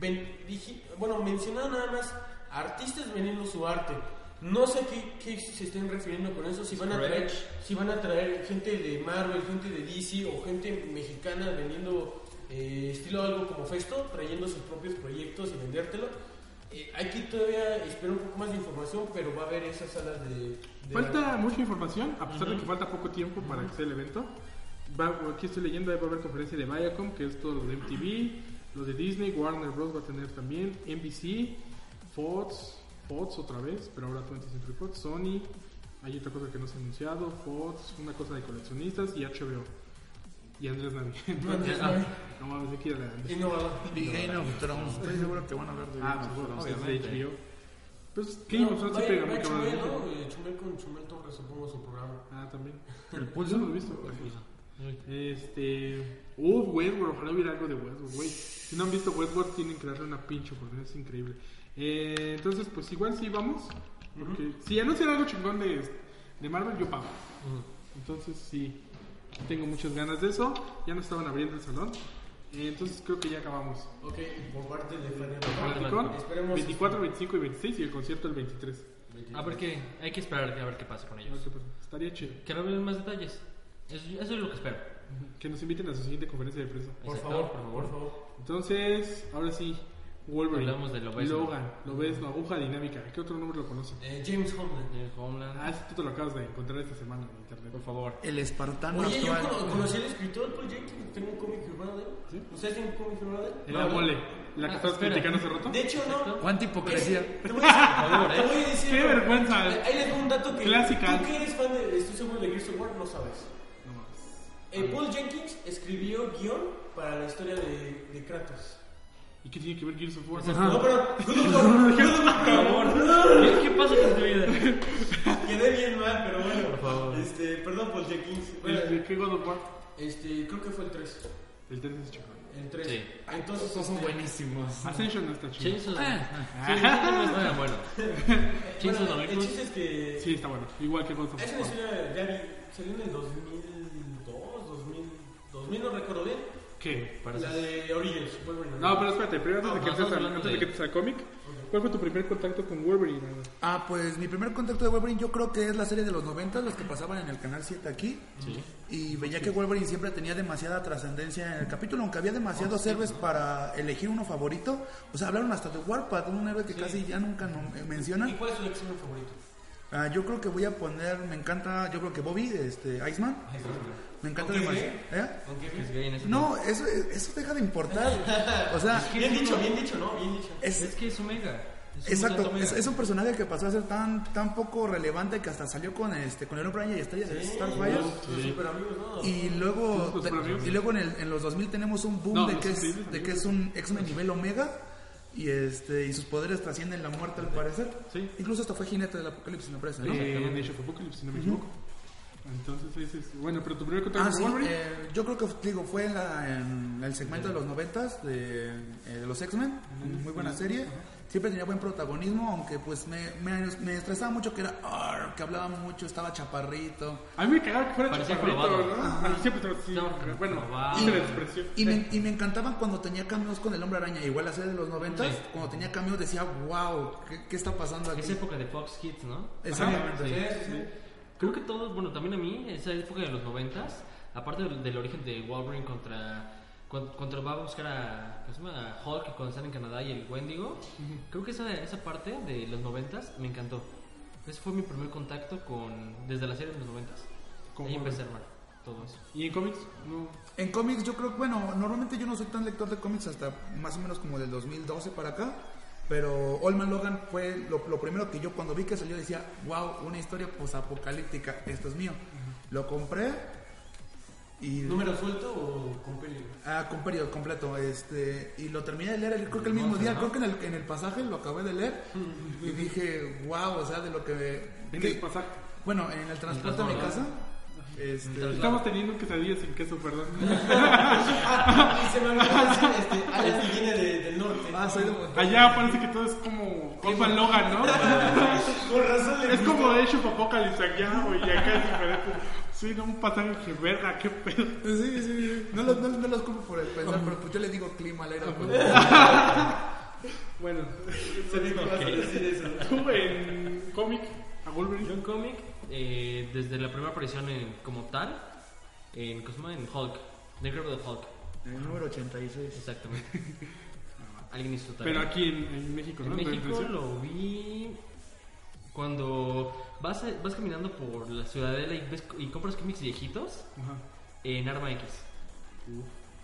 ven- dije- bueno, mencionaron nada más artistas vendiendo su arte. No sé qué, qué se estén refiriendo con eso. Si van a traer, si van a traer gente de Marvel, gente de DC o gente mexicana vendiendo eh, estilo algo como Festo, trayendo sus propios proyectos y vendértelo. Eh, aquí todavía espero un poco más de información, pero va a haber esas salas de. de- Falta mucha información, a pesar de que falta poco tiempo para que sea el evento. Va- aquí estoy leyendo, va a haber conferencia de Viacom, que es todo lo de MTV, lo de Disney, Warner Bros. va a tener también, NBC, Fox, Fox otra vez, pero ahora 20th Century Fox, Sony, hay otra cosa que no se ha anunciado, Fox, una cosa de coleccionistas y HBO. Y Andrés Navi. [LAUGHS] No, Andrés Navi. No mames, aquí era la Innovador. Y Game of Thrones, estoy seguro que van a hablar de Ah, Game of Thrones. obviamente. HBO. Pues Game of Thrones sí pega muy cabrón. Chumel, ¿no? Eh, Chumel con Chumel Torres, supongo, su programa. Ah, también. El Yo pulso. no lo he visto. Este. Uf, Westworld, ojalá hubiera algo de Westworld, güey. Si no han visto Westworld, tienen que darle una pinche oportunidad, es increíble. Eh, entonces, pues igual sí vamos. Porque si anuncian algo chingón de, de Marvel, yo pago. Entonces, sí, tengo muchas ganas de eso. Ya nos estaban abriendo el salón. Eh, entonces, creo que ya acabamos. Ok, por parte de Fanny Fanaticón, Esperemos. 24, 25 y 26 y el concierto el 23. A ver qué, hay que esperar a ver qué pasa con A ellos. ver qué pasa. Estaría chido. Que revelen más detalles. Eso, eso es lo que espero. Que nos inviten a su siguiente conferencia de prensa. Por favor, por por favor. favor. Entonces, ahora sí, Wolverine. Hablamos de lo ves, Logan, lo ves, la aguja dinámica. ¿Qué otro nombre lo conoce? Eh, James Homeland. James Homeland. Ah, ese tú te lo acabas de encontrar esta semana en internet. Por favor. El espartano Oye, yo actual. cono- conocí al escritor Paul Jenkins, tengo un cómic firmado de él. ¿Sí? ¿Ustedes tienen un cómic firmado de él? En la mole, la que Ah, espera. criticando hace rato. De hecho, no. ¿Cuánta hipocresía? Es- Te voy a decir, favor, te voy a decir. Qué vergüenza. Ahí les doy un dato que. Clásica. Tú que eres fan de. Estoy seguro de Gears of War, no sabes. No mames. Eh, Paul Jenkins escribió guion para la historia de, de Kratos. ¿Y qué tiene que ver Gears of War? No, pero. Por favor. ¿Qué, qué pasa con tu vida? [LAUGHS] Quedé bien mal, pero bueno. Por favor. Este, perdón. Bueno, ¿El de qué God of War? este, creo que fue el 3. El 3 es chingón. El 3. Sí. Entonces, son este, buenísimos. Ascension no está chido. Chainsaw. Ah. Sí, no es nada bueno. Chainsaw bueno, no el chiste es que. Sí, está bueno. Igual que God of War. historia, ya vi, salió en el 2002, 2000, 2000 no recuerdo bien. ¿Qué? Parece- La de Origins, Wolverine. No, pero espérate, primero antes de que hablando antes de de- que entres al cómic, ¿cuál fue tu primer contacto con Wolverine? Ah, pues mi primer contacto de Wolverine yo creo que es la serie de los 90, los que pasaban en el canal 7 aquí. Y veía que Wolverine siempre tenía demasiada trascendencia en el capítulo, aunque había demasiados héroes para elegir uno favorito. O sea, hablaron hasta de Warpath, un héroe que casi ya nunca no- eh, ¿Y mencionan. cuál es su X-Men favorito? Ah, yo creo que voy a poner, me encanta, yo creo que Bobby, este, Iceman. Me encanta ¿Con qué demasiado. ¿Eh? ¿Con qué Es gay en ese No, eso, eso deja de importar. [LAUGHS] O sea, Bien dicho, bien dicho, ¿no? Bien dicho. es, Es que es Omega. Es Exacto, es, es un personaje que pasó a ser tan tan poco relevante que hasta salió con este con el hombre araña y estrella de Starfire. ¿no? Y luego, y luego en, el- en los 2000 tenemos un boom No, de, que es, de que es un X-Men nivel Omega y este y sus poderes trascienden la muerte al parecer. Sí. Incluso hasta fue jinete del apocalipsis, me parece, ¿no? Eh, de Age of Apocalypse, si no me equivoco. Entonces, ese es. Bueno, pero tu primer contacto Ah, con sí, Wolverine. eh, yo creo que digo, fue en, la- en el segmento de los noventas de, eh, de los X-Men, muy buena serie. Siempre tenía buen protagonismo, aunque pues me, me, me estresaba mucho que era "Arr", que hablaba mucho, estaba chaparrito. A mí me cagaba que fuera Parecía chaparrito, jorobado. ¿no? Siempre así. Estaba Bueno, la expresión. Y me, y me encantaban cuando tenía cameos con el hombre araña, igual la serie de los noventas, Sí. cuando tenía cameos decía, wow, ¿qué, qué está pasando aquí? Es época de Fox Kids, ¿no? Exactamente. Sí. Creo que todos, bueno, también a mí, esa época de los noventas, aparte del, del origen de Wolverine contra cuando, cuando va a buscar a, ¿cómo se llama? a Hulk cuando están en Canadá y el Wendigo, creo que esa, esa parte de los noventas me encantó. Ese fue mi primer contacto con, desde la serie de los noventas. Ahí empecé a armar todo eso. ¿Y en cómics? No. En cómics yo creo, bueno, normalmente yo no soy tan lector de cómics hasta más o menos como del 2012 para acá, pero Olman Logan fue lo, lo primero que yo cuando vi que salió decía, wow, una historia posapocalíptica, esto es mío. Lo compré y... ¿Número suelto o con peli? Ah, con periodo completo, este, y lo terminé de leer, creo que el mismo día, creo que en el, en el pasaje lo acabé de leer y dije, wow, o sea, de lo que... En que- el pasaje. bueno, en el transporte a mi casa, este, Estamos teniendo quesadillas sin queso, perdón. [LAUGHS] Ah, y se me olvidó decir, este, [LAUGHS] Alan viene de- del norte. ah, soy de Allá parece que todo es como Osman Logan, ¿no? [LAUGHS] Con razón le es como Age of Apocalypse allá, güey, y acá es diferente. Sí, no, un pasaje que verga, qué pedo. Sí, sí, sí. No los, no, no los culpo por el pensar, pero pues yo le digo clima al aire. pues. Bueno, Se a decir eso. tú en cómic, a Wolverine. Yo en cómic, eh, desde la primera aparición en, como tal, en, ¿cómo en Hulk, The Incredible Hulk, El número 86. exactamente. [LAUGHS] Alguien hizo tarea. Pero aquí en, en México, ¿no? En México lo vi cuando vas, a- vas caminando por la ciudadela y, ves, y compras cómics viejitos Ajá. en Arma X.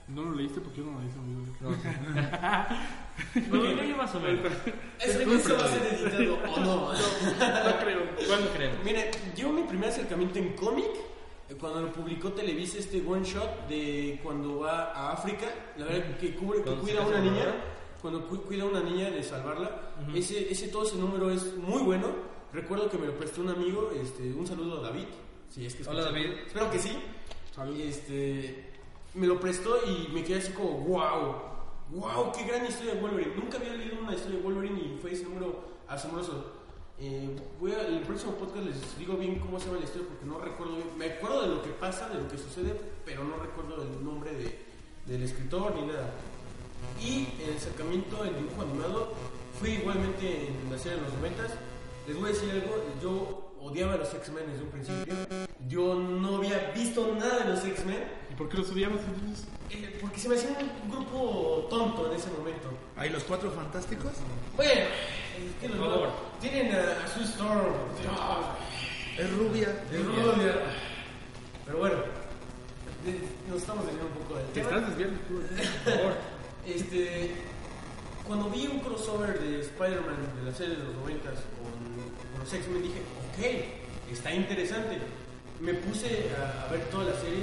No lo leíste porque yo no lo hice, amigo. No, no, [LAUGHS] yo más o menos. ¿Ese curso va a ser editado o [LAUGHS] no? No creo. ¿Cuándo creen? Mire, yo mi primer acercamiento en cómic, eh, cuando lo publicó Televisa, este one shot de cuando va a África, la verdad que, cubre, que cuida a una niña, cuando cu- cuida a una niña de salvarla, ese, ese todo ese número es muy bueno. Recuerdo que me lo prestó un amigo, este, un saludo a David. Si es que Hola. David. Espero que sí. Y este, me lo prestó y me quedé así como, wow, wow, qué gran historia de Wolverine. Nunca había leído una historia de Wolverine y fue ese número asombroso. Eh, voy a, en el próximo podcast les digo bien cómo se llama la historia porque no recuerdo bien. Me acuerdo de lo que pasa, de lo que sucede, pero no recuerdo el nombre de, del escritor ni nada. Y el acercamiento del dibujo animado fue igualmente en la serie de los 90 Les voy a decir algo, yo odiaba a los X-Men desde un principio. Yo no había visto nada de los X-Men ¿Y por qué los odiabas entonces? eh, porque se me hacía un grupo tonto en ese momento. Ahí los cuatro fantásticos. Bueno, es que los Por favor. tienen a, a Sue Storm. Es rubia. es rubia. Pero bueno, de- nos estamos desviando un poco del Te tema. estás desviando tú. Por favor. [LAUGHS] Este, cuando vi un crossover de Spider-Man de la serie de los 90 con, con los X-Men, dije, ok, está interesante. Me puse a, a ver toda la serie,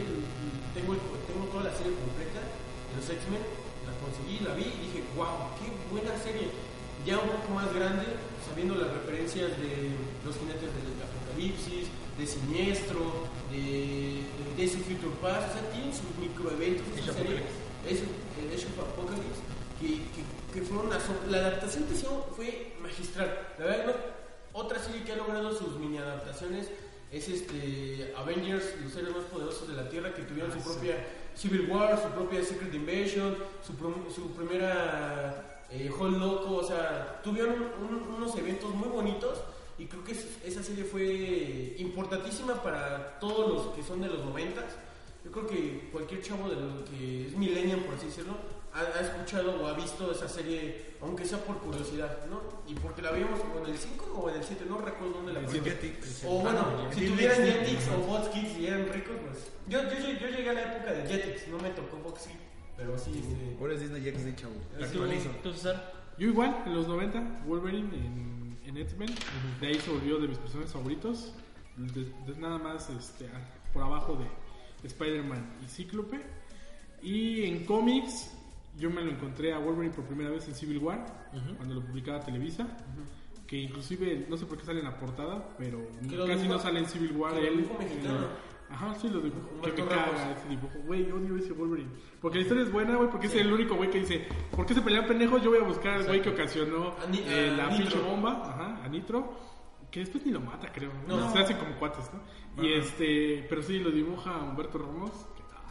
tengo, el- tengo toda la serie completa de los X-Men, la conseguí, la vi y dije, wow, qué buena serie. Ya un poco más grande, sabiendo las referencias de los jinetes del apocalipsis, de Siniestro, de, de Days of Future Past, o sea, tienen sus microeventos esa serie. Eso, el Age of Apocalypse, que, que, que fueron asom- La adaptación que hicieron fue magistral. La verdad, no- otra serie que ha logrado sus mini adaptaciones es este Avengers, los seres más poderosos de la Tierra, que tuvieron su propia Civil War, su propia Secret Invasion, su, prom- su primera eh, Hall Loco, o sea, tuvieron un- un- unos eventos muy bonitos. Y creo que es- esa serie fue importantísima para todos los que son de los noventas. Yo creo que cualquier chavo de lo que es millennial, por así decirlo, ha, ha escuchado o ha visto esa serie, aunque sea por curiosidad, ¿no? Y porque la vimos o en el 5 o en el 7, no recuerdo dónde la El vimos. Jetix. O bueno, si tuvieran Jetix o Fox Kids y eran ricos, pues... Yo, yo, yo, yo llegué a la época de Jetix, no me tocó Fox Kids, pero sí... este, Ahora es Disney XD, chavo. Te ¿Tú, actualizo. Yo igual, en los 90, Wolverine en, en X-Men. De ahí se volvió de mis personajes favoritos. De, de nada más este, por abajo de Spider-Man y Cíclope. Y en cómics, yo me lo encontré a Wolverine por primera vez en Civil War, cuando lo publicaba Televisa. Que inclusive, no sé por qué sale en la portada, pero casi no sale en Civil War. él, en- Ajá, sí, lo dibujo. Que me caga ese dibujo. Güey, odio ese Wolverine. Porque la historia es buena, güey, porque es el único güey que dice, ¿por qué se pelean pendejos? Yo voy a buscar al güey que ocasionó Ni- eh, la pinche bomba, ajá, a Nitro. Que después ni lo mata, creo. No. No, se hacen como cuates, ¿no? Y este, pero sí, lo dibuja Humberto Ramos.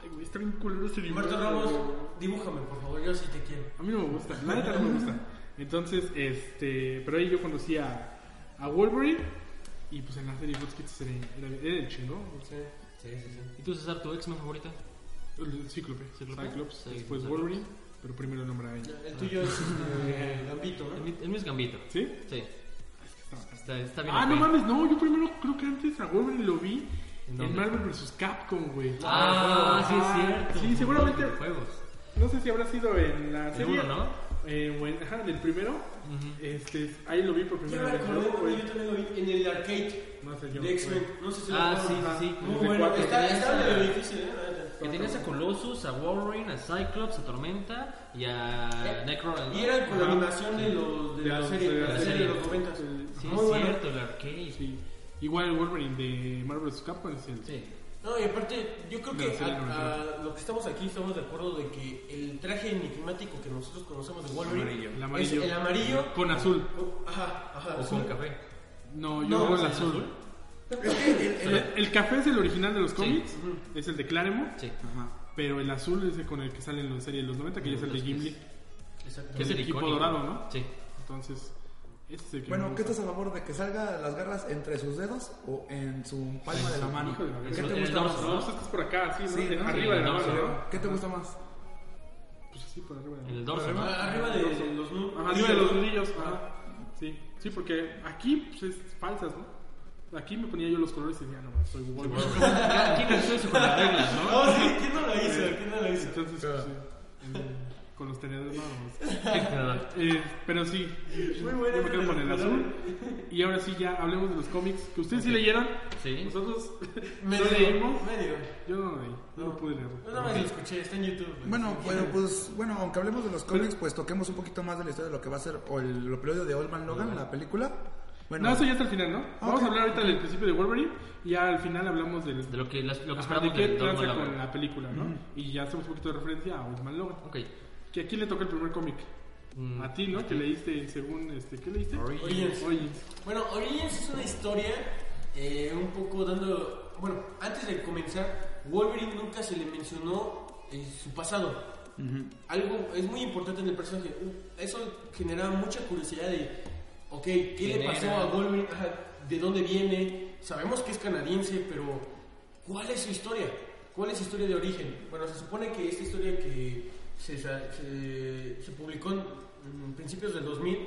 Ay, güey, está bien culero ese dibujo. Humberto Ramos, dibújame, por favor, yo sí te quiero. A mí no me gusta, la neta no me gusta. Entonces, este, pero ahí yo conocí a, a Wolverine y pues en la serie Fox Kids era, era, era el chingón. Sí, sí, sí. sí. ¿Y tú, César, tu X-Men favorita? El Cíclope, Cíclope. Cyclops, Sí, después Cyclops. Wolverine, pero primero el nombre a ella. El tuyo es este, [LAUGHS] Gambito, El, ¿no? mi- el mío es Gambito. ¿Sí? Sí. Está, está bien. Ah, no mames, no, yo primero creo que antes a Wolverine lo vi ¿En? Marvel vs. Capcom, güey. Ah, sí es cierto. sí, seguramente- Juegos. No sé si habrá sido en la El serie. uno, ¿no? Eh, en, del primero. Este, ahí lo vi por primera me vez. yo también lo vi en el arcade No sé yo. de X-Men. No sé si lo Ah, sí, sí, sí. Muy bueno. Está, está medio difícil, ¿eh? Que tenías a Colossus, a Wolverine, a Cyclops, a Tormenta y a Eh, Necron. Y era con la animación de, los, de, De la serie, de de la la serie de serie. los 90. Sí, es cierto, el arcade. Sí. Igual el Wolverine de Marvel vs. Capcom es el. Sí. No, y aparte, yo creo que a, a lo que estamos aquí estamos de acuerdo de que el traje enigmático que nosotros conocemos de Wolverine Amarillo. El amarillo. es el amarillo Con azul. Ajá, ajá. O azul. con café. No, yo No, hago el ¿es azul. Es que el- El, el café es el original de los cómics, es el de Claremont, Sí. Ajá. pero el azul es el con el que sale en la serie de los 90, que ya es el de Gimli, Exacto. que es el equipo icónico. dorado, ¿no? Sí. Entonces, este es el que Bueno, ¿qué estás a favor de que salga las garras entre sus dedos o en su palma de la mano? Hijo de la ¿Qué te el gusta más? No, estás por acá, sí, ¿no? Sí, ¿no? arriba de la Sí, mano, no, ¿no? ¿Qué te gusta más? Pues así, por arriba de la En el mano. dorso, ¿no? Arriba de, los nu- Ajá, arriba de los nudillos, ajá. Sí, sí, porque aquí pues, es falsas, ¿no? Aquí me ponía yo los colores y decía, no, soy Wolverine. Cada quien hizo eso con las reglas, ¿no? No, [LAUGHS] sí, ¿quién no lo hizo? ¿Quién no lo hizo? Entonces, pues, sí, con los tenedores, no, no, [LAUGHS] Claro. Eh, pero sí, Muy bueno, yo me quedo con el azul. Y ahora sí, ya hablemos de los cómics que ustedes sí leyeron. Sí. Nosotros [LAUGHS] Medio, no leímos. medio. Yo no lo leí, no, lo pude leer. Yo nada más lo escuché, está en YouTube. Bueno, bueno, pues, bueno, aunque hablemos de los cómics, pues toquemos un poquito más de la historia de lo que va a ser o el, el periodo de Old Man Logan, la película. Bueno, No, eso ya está al final, ¿no? Vamos ok. a hablar ahorita del principio de Wolverine y ya al final hablamos del, De lo que, las- lo que de esperamos qué de tranza Logan. con la película, ¿no? Y ya hacemos un poquito de referencia a Old Man Logan. Ok. Que aquí le toca el primer cómic. Mm, A ti, ¿no? a Que leíste según, este, ¿qué leíste? Origins. Origins. Bueno, Origins es una historia eh, un poco dando... Bueno, antes de comenzar, Wolverine nunca se le mencionó eh, su pasado. Algo es muy importante en el personaje. Eso generaba mucha curiosidad de, ok, ¿qué le ¿Quién pasó era? a Wolverine? Ajá, ¿De dónde viene? Sabemos que es canadiense, pero ¿cuál es su historia? ¿Cuál es su historia de origen? Bueno, se supone que esta historia que se, sa- se, se publicó en, en principios del 2000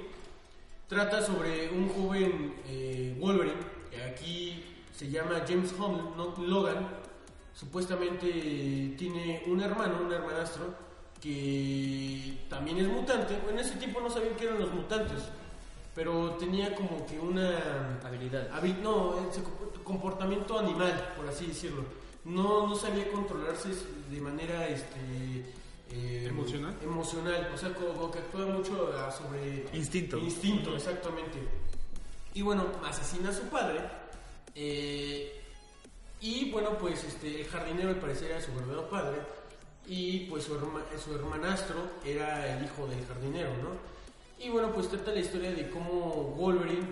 trata sobre un joven eh, Wolverine, que aquí se llama James Home no Logan, supuestamente tiene un hermano, un hermanastro, que también es mutante. En ese tiempo no sabían qué eran los mutantes, pero tenía como que una Habilidad. habi- no, comportamiento animal, por así decirlo. No, no sabía controlarse de manera este, eh, ¿Emocional? Emocional, o sea, como que actúa mucho ah, sobre Instinto. Instinto, exactamente. Y bueno, asesina a su padre. eh, y bueno, pues este, el jardinero al parecer era su verdadero padre. Y pues su, herma- su hermanastro era el hijo del jardinero, ¿no? Y bueno, pues trata la historia de cómo Wolverine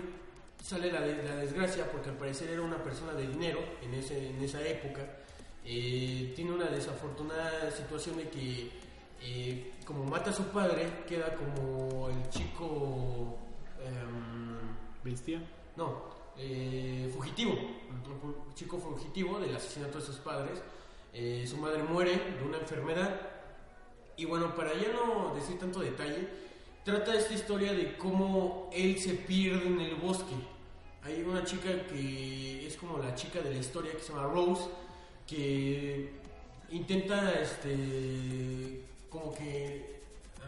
sale la, de- la desgracia porque al parecer era una persona de dinero en, ese, en esa época. Eh, tiene una desafortunada situación de que eh, como mata a su padre, queda como el chico... em, Bestia. no, eh, fugitivo. Un chico fugitivo del asesinato de sus padres. Eh, su madre muere de una enfermedad. Y bueno, para ya no decir tanto detalle, trata esta historia de cómo él se pierde en el bosque. Hay una chica que es como la chica de la historia que se llama Rose, que intenta este como que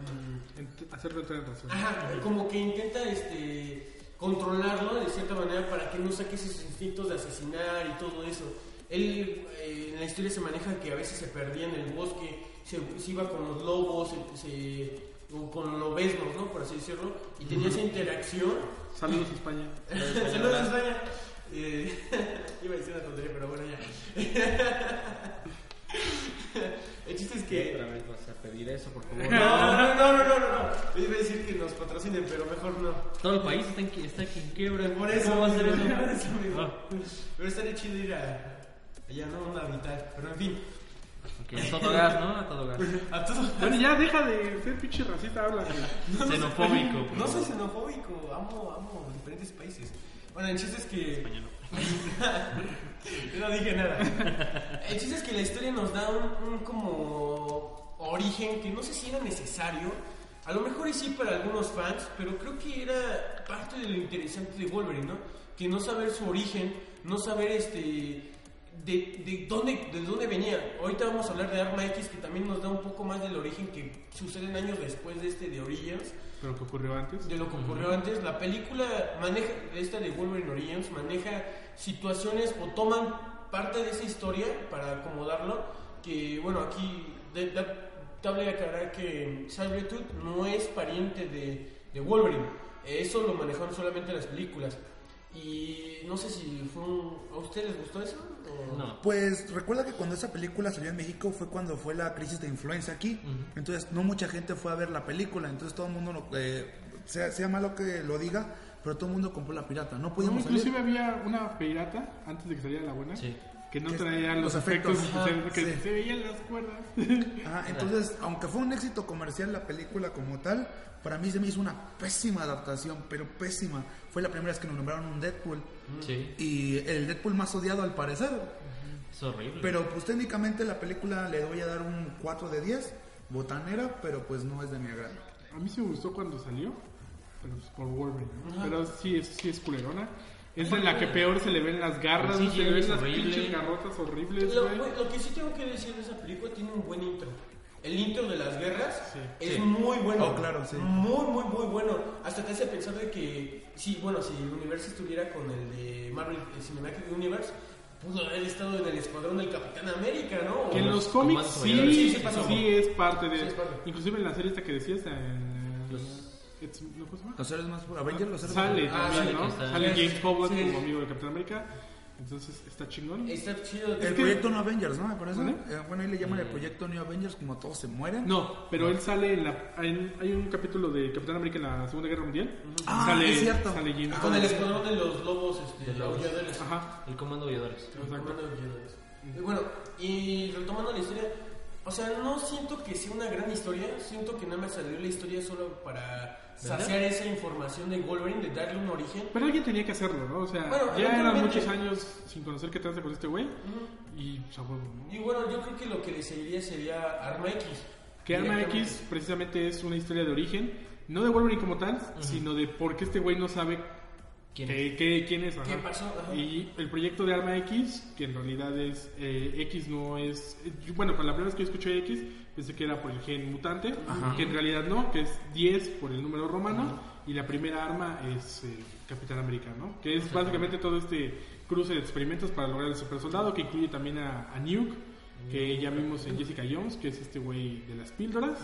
mm, Hacerlo entrar en razón. Ajá, como que intenta este controlarlo de cierta manera para que no saque esos instintos de asesinar y todo eso. Él eh, en la historia se maneja que a veces se perdía en el bosque, se, se iba con los lobos, se, se- o con los lobesnos, ¿no? Por así decirlo, y tenía esa interacción. Saludos España. [LAUGHS] Saludos a España. Eh, [LAUGHS] iba a decir una tontería, pero bueno, ya. [LAUGHS] El chiste es que A pedir eso, por favor. [LAUGHS] no, no, no, no, no, no. Yo iba a decir que nos patrocinen, pero mejor no. Todo el país está en, está aquí en quiebra. Por eso, ¿Cómo va a ser eso? por eso, amigo. Ah, Pero estaría chido ir a. Allá, ¿no? Una vital. Pero en fin. ok, a todo gas, ¿no? A todo gas. [LAUGHS] A todos. Bueno, ya deja de ser pinche racista, habla. [LAUGHS] güey. Xenofóbico. por No soy xenofóbico. Amo, amo diferentes países. Bueno, el chiste es que. Yo no dije nada. El chiste es que la historia nos da un, un como origen que no sé si era necesario. A lo mejor sí para algunos fans, pero creo que era parte de lo interesante de Wolverine, ¿no? Que no saber su origen, no saber este de, de dónde de dónde venía. Ahorita vamos a hablar de Arma X que también nos da un poco más del origen que suceden años después de este de Origins Pero que ocurrió antes. de lo que ocurrió antes. La película maneja, esta de Wolverine Origins, maneja situaciones o toman parte de esa historia para acomodarlo. Que bueno, aquí de, de- cabe aclarar que Sabretooth no es pariente de, de Wolverine. Eso lo manejaron solamente las películas. Y no sé si fue un- ¿A ustedes les gustó eso? O- No. Pues recuerda que cuando esa película salió en México fue cuando fue la crisis de influenza aquí. Entonces no mucha gente fue a ver la película. Entonces todo el mundo, lo- eh, sea, sea malo que lo diga, pero todo el mundo compró la pirata. No No, podíamos salir. inclusive había una pirata antes de que saliera la buena Sí. Que no Que- traía los, los efectos, efectos. Ajá, que sí. se veían las cuerdas. Ajá, [LAUGHS] entonces, aunque fue un éxito comercial la película como tal, para mí se me hizo una pésima adaptación, pero pésima. Fue la primera vez que nos nombraron un Deadpool. Sí, Y el Deadpool más odiado al parecer. es horrible. Pero pues técnicamente la película le voy a dar un 4 de 10, botanera, pero pues no es de mi agrado. A mí sí me gustó cuando salió, pero pues por Wolverine. ¿no? Pero sí es, sí es culerona. Es en la que peor se le ven las garras, Sí, se le ven las horrible. pinches garrotas horribles, Lo, güey. güey, lo que sí tengo que decir de esa película tiene un buen intro. El intro de las guerras Sí. es Sí. muy bueno. Oh, claro, sí. Muy, muy, muy bueno. Hasta te hace pensar de que, sí, bueno, si el universo estuviera con el de Marvel el Cinematic Universe, pudo haber estado en el escuadrón del Capitán América, ¿no? Que en los cómics sí, sí, Sí, es parte de... Sí, es parte. Inclusive en la serie esta que decías, en... Los- It's- ¿no. Los héroes más Avengers, los héroes Sale más- Ah, también, sale ¿no? James Howard Sí. como amigo de Capitán América. Entonces está chingón. Está chido. El Es que- proyecto No Avengers, ¿no? Me parece. ¿Vale? Eh, bueno, ahí le llaman el proyecto New Avengers, como todos se mueren. No, pero él sale en la. en- hay un capítulo de Capitán América en la Segunda Guerra Mundial. Ah, sale, es cierto. Sale James con el escuadrón de los lobos este, De lobos. aulladores. Ajá. El comando de aulladores. El comando de aulladores. Y bueno, y retomando la historia, o sea, no siento que sea una gran historia, siento que nada más salió la historia solo para saciar esa información de Wolverine, de darle un origen. Pero alguien tenía que hacerlo, ¿no? O sea, Bueno, ya eran muchos años sin conocer qué trata con este güey. Y, pues, a huevo, ¿no? Y bueno, yo creo que lo que le seguiría sería Arma X. Que Arma. X precisamente es una historia de origen, no de Wolverine como tal, sino de por qué este güey no sabe ¿Quién qué- qué- quién es. ¿Qué pasó? Ajá. Y el proyecto de Arma X, que en realidad es eh, X no es... eh, bueno, para la primera vez que yo escuché X, pensé que era por el gen mutante, que en realidad no, que es 10 por el número romano, y la primera arma es eh, Capitán América, ¿no? Que es básicamente todo este cruce de experimentos para lograr el super soldado, que incluye también a, a Nuke, que ya vimos en Jessica Jones, que es este güey de las píldoras.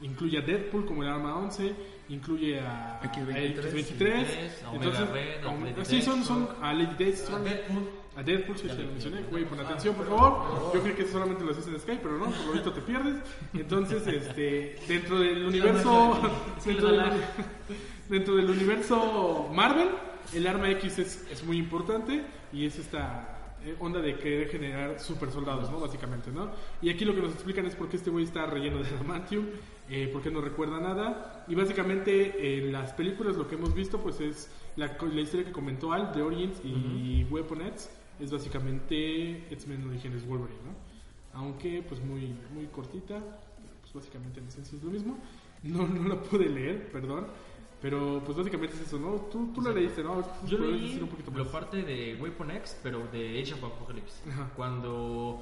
Incluye a Deadpool como el arma 11, incluye a a X-23, X-23, a Omega entonces, Red, a Lady sí, son, son a Lady Deathstroke, Deadpool. A Deadpool, sí, se lo mencioné, güey, pon atención, por favor. Yo creo que eso solamente lo haces en Skype, pero no, por lo visto te pierdes. Entonces, este, dentro del universo, [LAUGHS] dentro del, [LAUGHS] dentro del universo Marvel, el arma X es, es muy importante y es esta eh, onda de querer generar super soldados, ¿no? Básicamente, ¿no? Y aquí lo que nos explican es por qué este güey está relleno de adamantium, eh, por qué no recuerda nada. Y básicamente en las películas lo que hemos visto pues es la, la historia que comentó Al de Origins y Weaponettes es básicamente X-Men Orígenes Wolverine, ¿no? Aunque pues muy, muy cortita, pero, pues básicamente en esencia es lo mismo. No, no la pude leer, perdón. Pero pues básicamente es eso, ¿no? Tú, tú la leíste, ¿no? Tú Yo podrías leí decir un poquito la más. parte de Weapon X, pero de Age of Apocalypse. Ajá. Cuando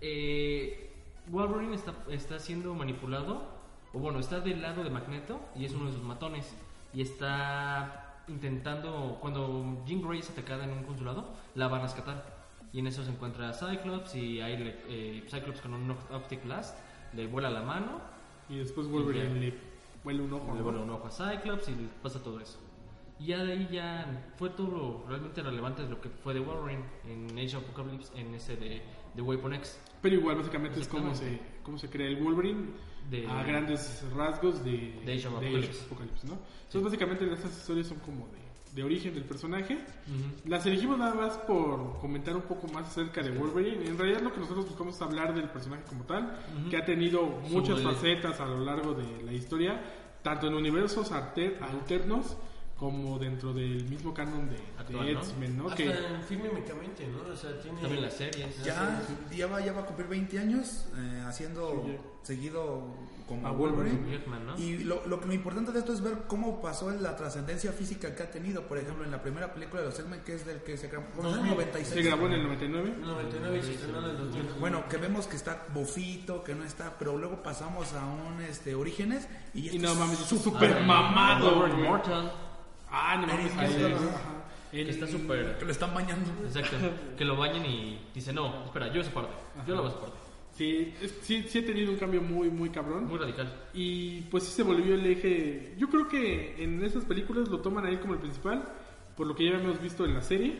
eh, Wolverine está, está siendo manipulado o bueno, está del lado de Magneto y es uno de sus matones. Y está intentando, cuando Jean Grey es atacada en un consulado, la va a rescatar. Y en eso se encuentra Cyclops y ahí le- eh, Cyclops con un Optic Blast le vuela la mano, Y después Wolverine Y ya. le huele un ojo. le vuela un ojo a Cyclops y le pasa todo eso. Y ya de ahí ya fue todo realmente relevante de lo que fue de Wolverine en Age of Apocalypse, en ese de, de Weapon X. Pero igual, básicamente es cómo se, cómo se crea el Wolverine De- a grandes rasgos de, De Age of de Apocalypse. Apocalypse, ¿no? Entonces, básicamente, estas historias son como de, de origen del personaje. Ujú. Las elegimos nada más por comentar un poco más acerca de Wolverine. En realidad, lo que nosotros buscamos es hablar del personaje como tal, que ha tenido muchas Su- facetas a lo largo de la historia, tanto en universos alter- alternos como dentro del mismo canon de, de Actual, ¿no? X-Men, ¿no? Hasta Que, en filmémicamente, ¿no? O sea, tiene... También las series. Ya, ya, va, ya va a cumplir 20 años eh, haciendo Sí. Seguido como A Wolverine. Wolverine. Jackman, ¿no? Y lo, lo, lo importante de esto es ver cómo pasó en la trascendencia física que ha tenido. Por ejemplo, en la primera película de los X-Men, que es del que se grabó en el 2000. 96. se grabó en el 99. 99 y se estrenó en el 2000. Bueno, que vemos que está bofito, que no está, pero luego pasamos a un este Orígenes y, Y no es mames, está súper súper mamado. Ah, no mames, Que está súper. que lo están bañando. Exacto. Que lo bañen y dice, no, espera, yo esa parte. Yo la voy a esa parte. Sí, sí, sí ha tenido un cambio muy, muy cabrón. Muy radical. Y pues sí se volvió el eje. Yo creo que en esas películas lo toman a él como el principal, por lo que ya hemos visto en la serie,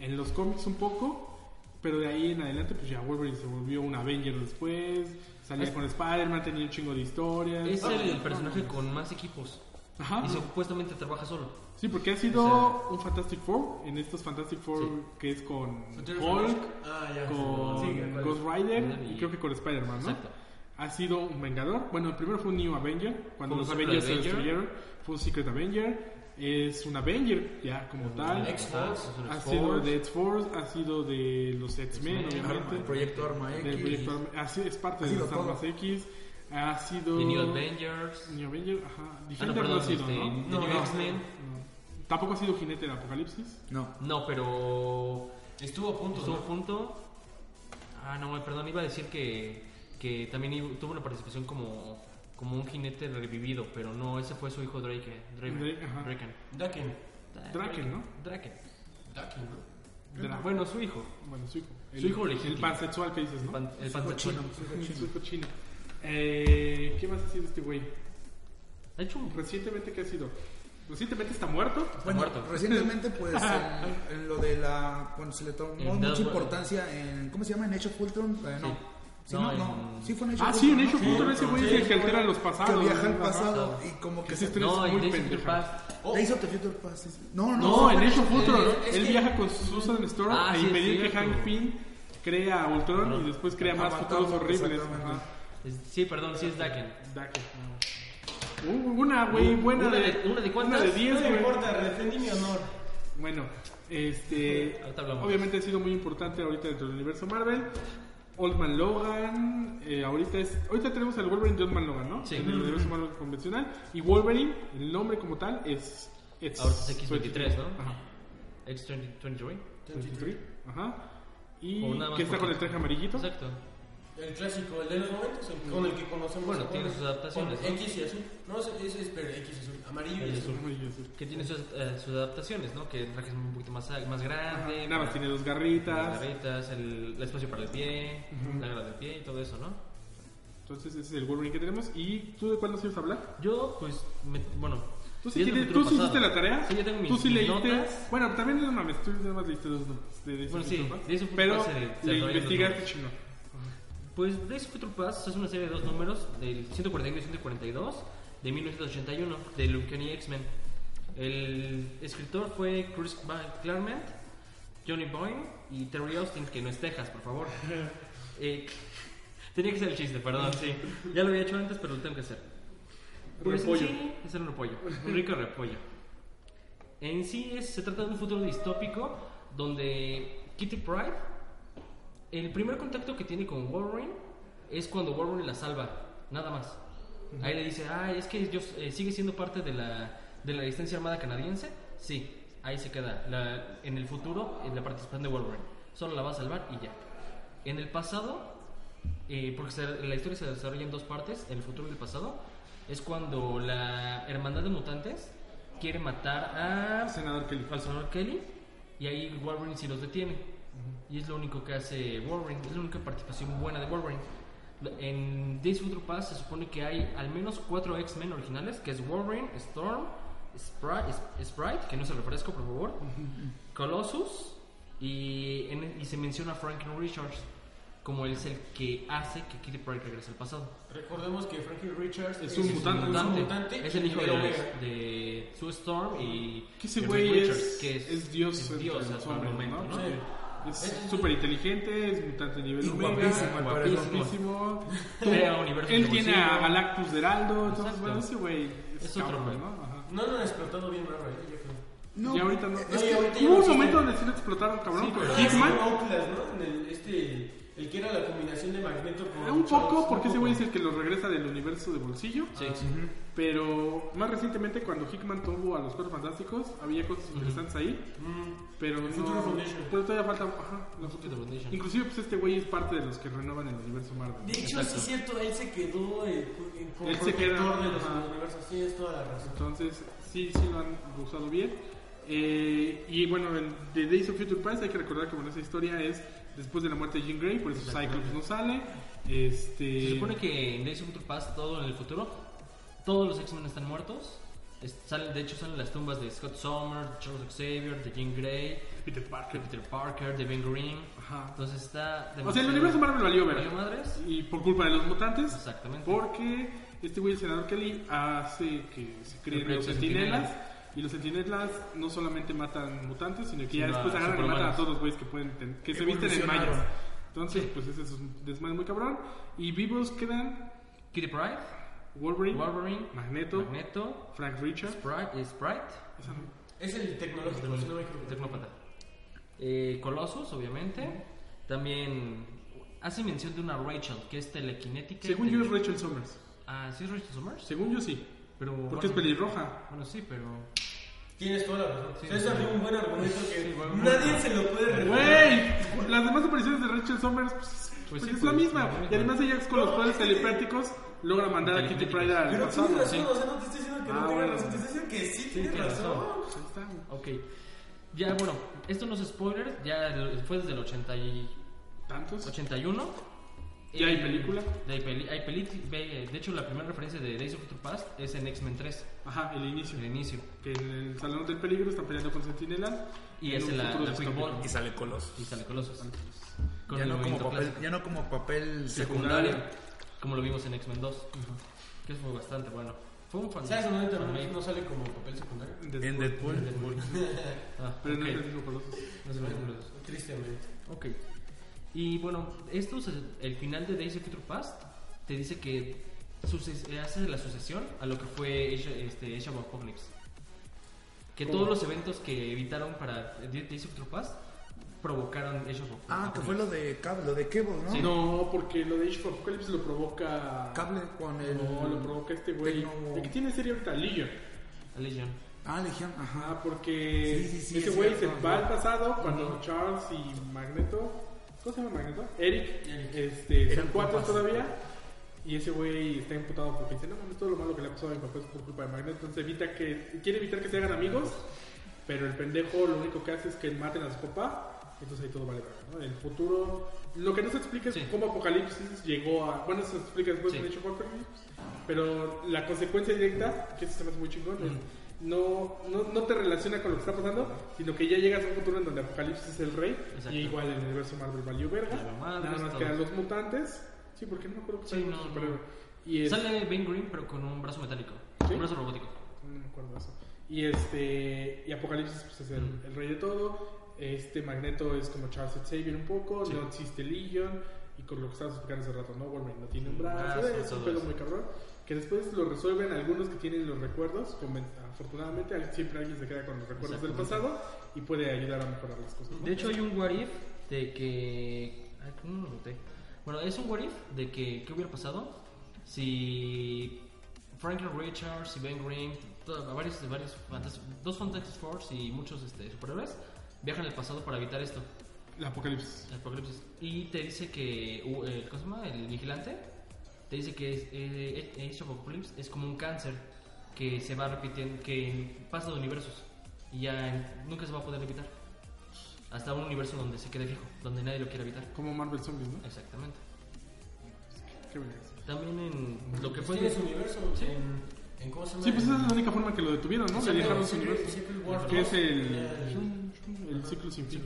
en los cómics un poco, pero de ahí en adelante, pues ya Wolverine se volvió un Avenger después, salía Es- con Spider-Man, tenía un chingo de historias. Es el personaje con más equipos. Ajá. Y supuestamente trabaja solo. Sí, porque ha sido un Fantastic Four, en estos Fantastic Four Sí. que es con Hulk. Ah, ya. con. Ghost Rider Y- creo que con Spider-Man, ¿no? Exacto. Ha sido un Vengador. Bueno, el primero fue un New Avenger, cuando los Avengers se destruyeron. Fue un Secret Avenger. Es un Avenger, ya como tal. X-Force. Ha sido de X-Force, ha sido de los X-Men, obviamente. El proyecto Arma X. Del proyecto Arma- sido- es parte Ha de las todo. Armas X. Ha sido. The New Avengers. New Avenger, ajá. Ah, no, Defender no, perdón, ha sido, este, ¿no? The No, New no. X-Men. No. Tampoco ha sido Jinete del Apocalipsis. No. No, pero Estuvo a punto, estuvo a punto. Ah, no, perdón, iba a decir que, que también tuvo una participación como, como un jinete revivido, pero no, ese fue su hijo Drake. Draven. Drake. Draken. Daken. Ah, Draken, ¿no? Draken. Daken, ¿no? Dra- Bueno, su hijo. Bueno, su hijo. Su hijo legítimo. El pansexual que dices, ¿no? pan, el pansexual. su hijo Su chino. hijo chino. Eh, ¿Qué más ha sido este güey? Ha hecho un... Recientemente, ¿qué ha sido? Recientemente está muerto. Bueno, muerto. recientemente, pues, [LAUGHS] en, en lo de la. Cuando se le tomó En mucha importancia en. ¿Cómo se llama? En Age of Ultron. Eh, no. Sí. Sí, No, no. Sí, fue en Age Ah, of sí, en Ultron, hecho, ¿no? punto ese güey es el que altera los pasados. Que viaja al pasado y como que se. No, en muy Days of. Past. Days of the Future Past. No, no, No, en Age of Ultron, es él que- viaja con Susan Storm Ah, a impedir que. Hank Pym crea Ultron Ultron. y después crea más futuros horribles. Sí, perdón, sí es Daken. Daque. Uh, una, güey, buena ¿Una de. de- una de cuántas? Una de 10, No me importa, defendí mi honor. Bueno, este. [LAUGHS] Obviamente ha sido muy importante ahorita dentro del universo Marvel. Old Man Logan, eh, ahorita es, ahorita tenemos al Wolverine de Old Man Logan, ¿no? Sí. En el universo Marvel convencional. Y Wolverine, el nombre como tal es. Ahora es X23, ¿no? Ajá. X23. 23. Ajá. Y que está con el traje amarillito. Exacto. El clásico, el de los momentos, el- con el que conocemos. Bueno, tiene sus adaptaciones, ¿no? X y azul. No, ese es pero X y azul. Amarillo y Y azul. Que tiene sus, eh, sus adaptaciones, ¿no? Que el traje es un poquito más, más grande. Nada más tiene dos garritas. Las garritas, el, el espacio para el pie, la garra del pie y todo eso, ¿no? Entonces ese es el Wolverine que tenemos. ¿Y tú de cuál nos ibas a hablar? Yo, pues, me- bueno. ¿Tú sí, ¿tú sí hiciste la tarea? Sí, yo tengo mis, ¿Tú sí mis leíste? notas. Bueno, también no mames, tú nada más leíste dos notas. De of Bueno, sí, of Future Pero le investigaste chino. Pues Days of Future Past es una serie de dos números, del 141 y 142, de 1981, de Uncanny X-Men. El escritor fue Chris Claremont, Johnny Boyne y Terry Austin, que no es Texas, por favor. [LAUGHS] Eh, tenía que ser el chiste, perdón, sí. Ya lo había hecho antes, pero lo tengo que hacer. Pues en Repollo. sí, es un repollo, un rico repollo. En sí es- se trata de un futuro distópico donde Kitty Pryde el primer contacto que tiene con Wolverine es cuando Wolverine la salva, nada más. Ahí le dice, ah, es que yo, eh, sigue siendo parte de la, de la resistencia armada canadiense. Sí, ahí se queda. La- en el futuro, en la participación de Wolverine. Solo la va a salvar y ya. En el pasado, eh, porque se- la historia se desarrolla en dos partes, en el futuro y el pasado, es cuando la hermandad de mutantes quiere matar a Senador Kelly. al senador Kelly y ahí Wolverine sí los detiene. Y es lo único que hace Wolverine, es la única participación buena de Wolverine. En Days of Future Past se supone que hay al menos cuatro X-Men originales, que es Wolverine, Storm, Sprite, Sprite, que no se refresco por favor, [LAUGHS] Colossus y, en- y se menciona a Franklin Richards como él es el que hace que Kitty Pryde regrese al pasado. Recordemos que Frankie Richards Es un mutante, un Mutante. mutante Es el hijo de de, de Sue Storm y Que ese güey es, Richards, que es, Dios, es Dios los hasta el hombres, momento, ¿no? ¿no? Sí. Es súper inteligente, es mutante nivel Y Omega, guapísimo, guapísimo. Él tiene a Galactus de Heraldo, entonces bueno, ese güey es, Es otro cabrón. ¿no? Ajá. No lo han explotado bien raro, yo creo. No, y ahorita no. es que ahorita ya hubo no un momento donde sí lo explotaron, cabrón, Sí, pero- Hickman. Outlast, ¿no? En el, este, el que era la combinación de Magneto con... Eh, Un poco, Charles, porque un ese güey es poco. el que lo regresa del universo de bolsillo. Sí. Pero más recientemente, cuando Hickman tuvo a los Cuatro Fantásticos, había cosas interesantes ahí. Mm, Pero El no. Foundation. Pero todavía falta. Ajá, la Future Foundation. Inclusive, pues este güey es parte de los que renuevan el universo Marvel. De hecho, sí es cierto, él se quedó eh, como Él se queda, protector de los universos. Tienes toda la razón. Entonces, sí, sí lo han usado bien. Eh, y bueno, en The Days of Future Past hay que recordar que bueno, esa historia es después de la muerte de Jean Grey, por eso Cyclops no sale. Este, Se supone que en Days of Future Past, todo en el futuro, todos los X-Men están muertos. Es- salen- de hecho, salen las tumbas de Scott Summers, de Charles Xavier, de Jean Grey, Peter de Parker. Peter Parker, de Ben Grimm. Ajá. Entonces está. O sea, el universo Marvel valió ver. ¿Valió madres? Y por culpa de los mutantes. Exactamente. Porque este güey, el senador Kelly, hace que se creen los sentinelas. Y los sentinelas no solamente matan mutantes, sino que ya Sino a después agarran y matan a todos los güeyes que pueden ten- que se visten en mayas. Entonces, pues ese es un desmadre muy cabrón. Y vivos quedan Kitty Pryde, Wolverine, Wolverine, Magneto, Magneto, Frank Richards. Sprite, no. Es el tecnológico, equivoco. Tecnópata. Eh, Colossus, obviamente. También hace mención de una Rachel, que es telequinética. Según yo es Rachel Summers. Ah, ¿sí es Rachel Summers? Según yo sí. Pero, Porque es pelirroja. Bueno, sí, pero... Tienes toda la razón. Sí, César sí. dio un buen argumento que Sí, bueno, nadie bueno. se lo puede refutar. Güey, las demás apariciones de Rachel Summers pues, pues sí, es pues, la misma. misma. Y además ella con los poderes telepáticos logra mandar a Kitty Pryde al Pero pasado. tienes razón, sí. o sea, no te estoy diciendo que Ah, no tengas bueno. razón, te estoy diciendo que sí, tienes tienes razón. razón. Pues ahí está. Ok. Ya, bueno, esto no es spoiler, ya fue desde el 80 y ¿Tantos? 81. ¿Y hay Eh, película? Hay, peli, hay peli- ve- de hecho, la primera referencia de Days of Future Past es en X-Men 3, Ajá, el inicio. el inicio. Que en el Salón del Peligro están peleando con Sentinela. Y en un la, la Quick distópico. Ball Y sale Colossus. y sale Colossus. Con ya, no como papel, ya no como papel secundario, secundario. como lo vimos en X-Men 2, que fue bastante bueno. Fue un fan. ¿Sabes dónde también no sale como papel secundario? En Deadpool. [LAUGHS] Ah, Pero no ok. es el mismo Colossus. No es el mismo Colossus. Tristemente. Ok. Y bueno, esto es el, final de Days of Future Past. Te dice que suce- hace la sucesión a lo que fue Age, este, Age of Apocalypse. Que ¿Cómo? todos los eventos que evitaron para Days of Future Past provocaron Age of Apocalypse. Ah, que fue lo de cable, lo de Cable, ¿no? No, porque lo de Age of Apocalypse lo provoca. Cable con el. No, lo provoca este güey. Tecno- El que tiene serie ahorita, Legion. A Legion. Ah, Legión, ajá. Ah, porque Sí, sí, sí, ese es güey se va al pasado cuando Charles y Magneto, ¿cómo se llama Magneto? Eric, Eric. este, son cuatro todavía. Y ese güey está imputado porque dice, no mames, todo lo malo que le ha pasado a mi papá es por culpa de Magneto. Entonces evita que, quiere evitar que se hagan amigos, pero el pendejo lo único que hace es que maten a su papá. Entonces ahí todo vale ¿no? El futuro, lo que no se explica es Sí. cómo Apocalipsis llegó a. Bueno, se explica después Sí. en Age of Apocalypse, pero la consecuencia directa, que eso se me hace muy chingón, es no, no, no te relaciona con lo que está pasando, sino que ya llegas a un futuro en donde Apocalipsis es el rey, Exacto. y igual el universo Marvel valió verga. Nada más quedan los mutantes. Sí, porque no me acuerdo que Sí, no, no. Y es, Sale Ben Green, pero con un brazo metálico. ¿Sí? Un brazo robótico. No me acuerdo de eso. Y este y Apocalipsis pues, es el, Mm. el rey de todo. Este Magneto es como Charles Xavier un poco, Sí. no existe Legion y con lo que estabas explicando hace rato, ¿no? Wolverine no tiene un brazo, es un eso. muy cabrón. Que después lo resuelven algunos que tienen los recuerdos, afortunadamente siempre alguien se queda con los recuerdos del pasado y puede ayudar a mejorar las cosas. ¿no? De hecho, hay un what if de que. Ay, ¿cómo lo noté? Bueno, es un what if de que. ¿Qué hubiera pasado si. Franklin Richards y Ben Green, to- varios, varios dos Fantastic Four y muchos este, superhéroes viajan al pasado para evitar esto, el Apocalipsis. el apocalipsis. Y te dice que. uh, el, ¿Cómo se llama? El vigilante te dice que es, eh, Age of Apocalypse es como un cáncer que se va repitiendo, que pasa de universos y ya en- nunca se va a poder evitar. Hasta un universo donde se quede fijo, donde nadie lo quiere evitar. Como Marvel Zombies, ¿no? Exactamente. Qué vergas. También en lo que fue... Tiene su universo. Sí. En, en ¿Cómo se llama? Sí, pues esa es la única forma que lo detuvieron, ¿no? Le dejaron su universo. Que es 2, el, el- el ciclo sin fin.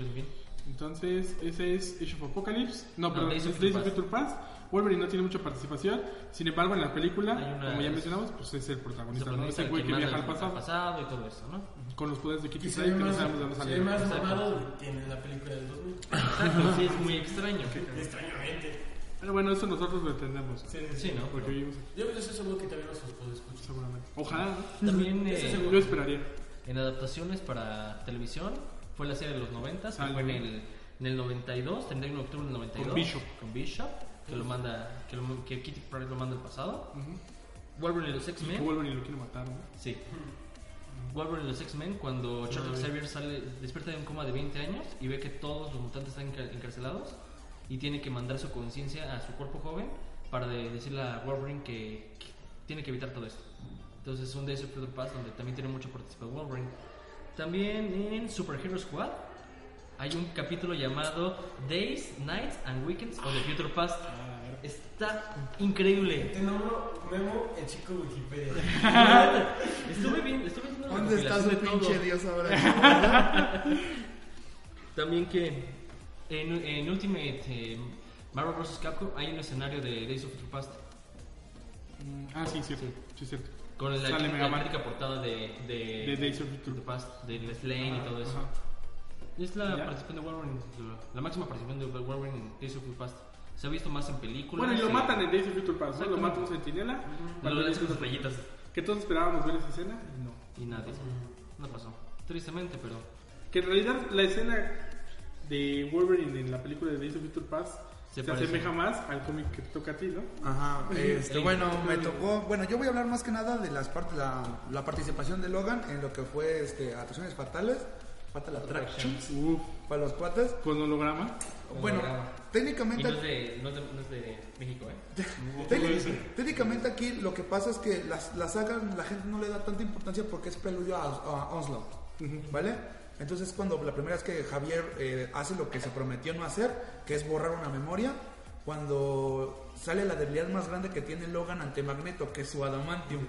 Entonces, ese es Age of Apocalypse. No, No, pero Days es of Future Past. Wolverine no tiene mucha participación. Sin embargo, en la película, una- como ya mencionamos, pues es el protagonista, ¿no? protagonista Es el güey que viaja al el pasado y todo eso, ¿no? con los poderes de Kitty Pryde que no sabemos de dónde salieron. más mamado que en la película del 2000. Exacto, sí, es muy extraño. [LAUGHS] Extrañamente. Pero bueno, eso nosotros lo entendemos. Sí, ¿no? Porque vivimos aquí, Yo estoy seguro que también los puedo escuchar. seguramente. Ojalá, ¿no? También Ese eh. Yo esperaría. en adaptaciones para televisión fue la serie de los 90 que Ah, fue en el, en el 92, 31 de octubre del 92. Con Bishop. Con Bishop, que lo manda, que, lo- que Kitty Pryde lo manda al pasado. Ujú. Wolverine y los X-Men. Wolverine lo quiere matar, ¿no? Sí. Wolverine y los X-Men, cuando Charles Xavier sale, despierta de un coma de 20 años y ve que todos los mutantes están encar- encarcelados y tiene que mandar su conciencia a su cuerpo joven para de- decirle a Wolverine que, que tiene que evitar todo esto. Entonces es un Days of Future Past donde también tiene mucha participación Wolverine. También en Super Hero Squad hay un capítulo llamado Days, Nights and Weekends of the Future Past. Está increíble. Te nombro Memo, el chico Wikipedia. [LAUGHS] Estuve bien, estuve viendo la ¿Dónde está su pinche dios ahora? [LAUGHS] También que en, en Ultimate eh, Marvel vs. Capcom hay un escenario de Days of Future Past Mm, Ah, sí, cierto. Sí, cierto. con la, la portada de, de, De Days of Future Past, de Les Lane y todo eso. Ajá. Es la Ya. participación de Wolverine, la, máxima participación de Wolverine en Days of Future Past. Se ha visto más en películas. Bueno, y lo matan en Days of Future Past, ¿no? Lo mata un centinela. Lo cuando lanzan dice- sus rayitas Que todos esperábamos ver esa escena y no. y nadie. No pasó. Tristemente, pero. Que en realidad la escena de Wolverine en la película de Days of Future Past Se se, asemeja más al cómic que te toca a ti, ¿no? Ajá, este, bueno, me tocó, bueno, yo voy a hablar más que nada de las partes, la, la participación de Logan en lo que fue este, atracciones fatales, Fatal Attractions, Uf, para los cuates. con holograma. Bueno, Holograma. Y técnicamente, no es de, no es de, no es de México, ¿eh? [LAUGHS] técnic- técnicamente aquí lo que pasa es que las, la saga la gente no le da tanta importancia porque es preludio a, a Onslaught, ¿vale? Entonces cuando la primera vez que Javier eh, hace lo que se prometió no hacer, que es borrar una memoria, cuando sale la debilidad más grande que tiene Logan ante Magneto, que es su adamantium.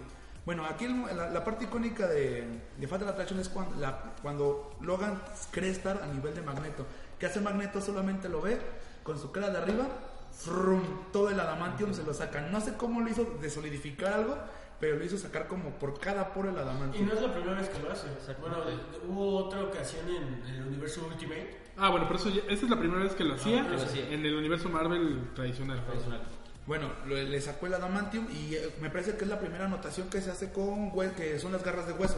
Bueno, aquí el- la, la parte icónica de, de Fatal Attraction es cuando, la- cuando Logan cree estar a nivel de Magneto. que hace Magneto? Solamente lo ve con su cara de arriba, frum, todo el adamantium se lo saca. No sé cómo lo hizo de solidificar algo, pero lo hizo sacar como por cada poro el Y adamantium. no es la primera vez que lo hace. Bueno, de- hubo otra ocasión en el universo Ultimate. Ah, bueno, por eso ya- esta es la primera vez que lo hacía que lo hacía. en el universo Marvel tradicional. Tradicional. Bueno, le sacó el adamantium y eh, me parece que es la primera anotación que se hace con que son las garras de hueso.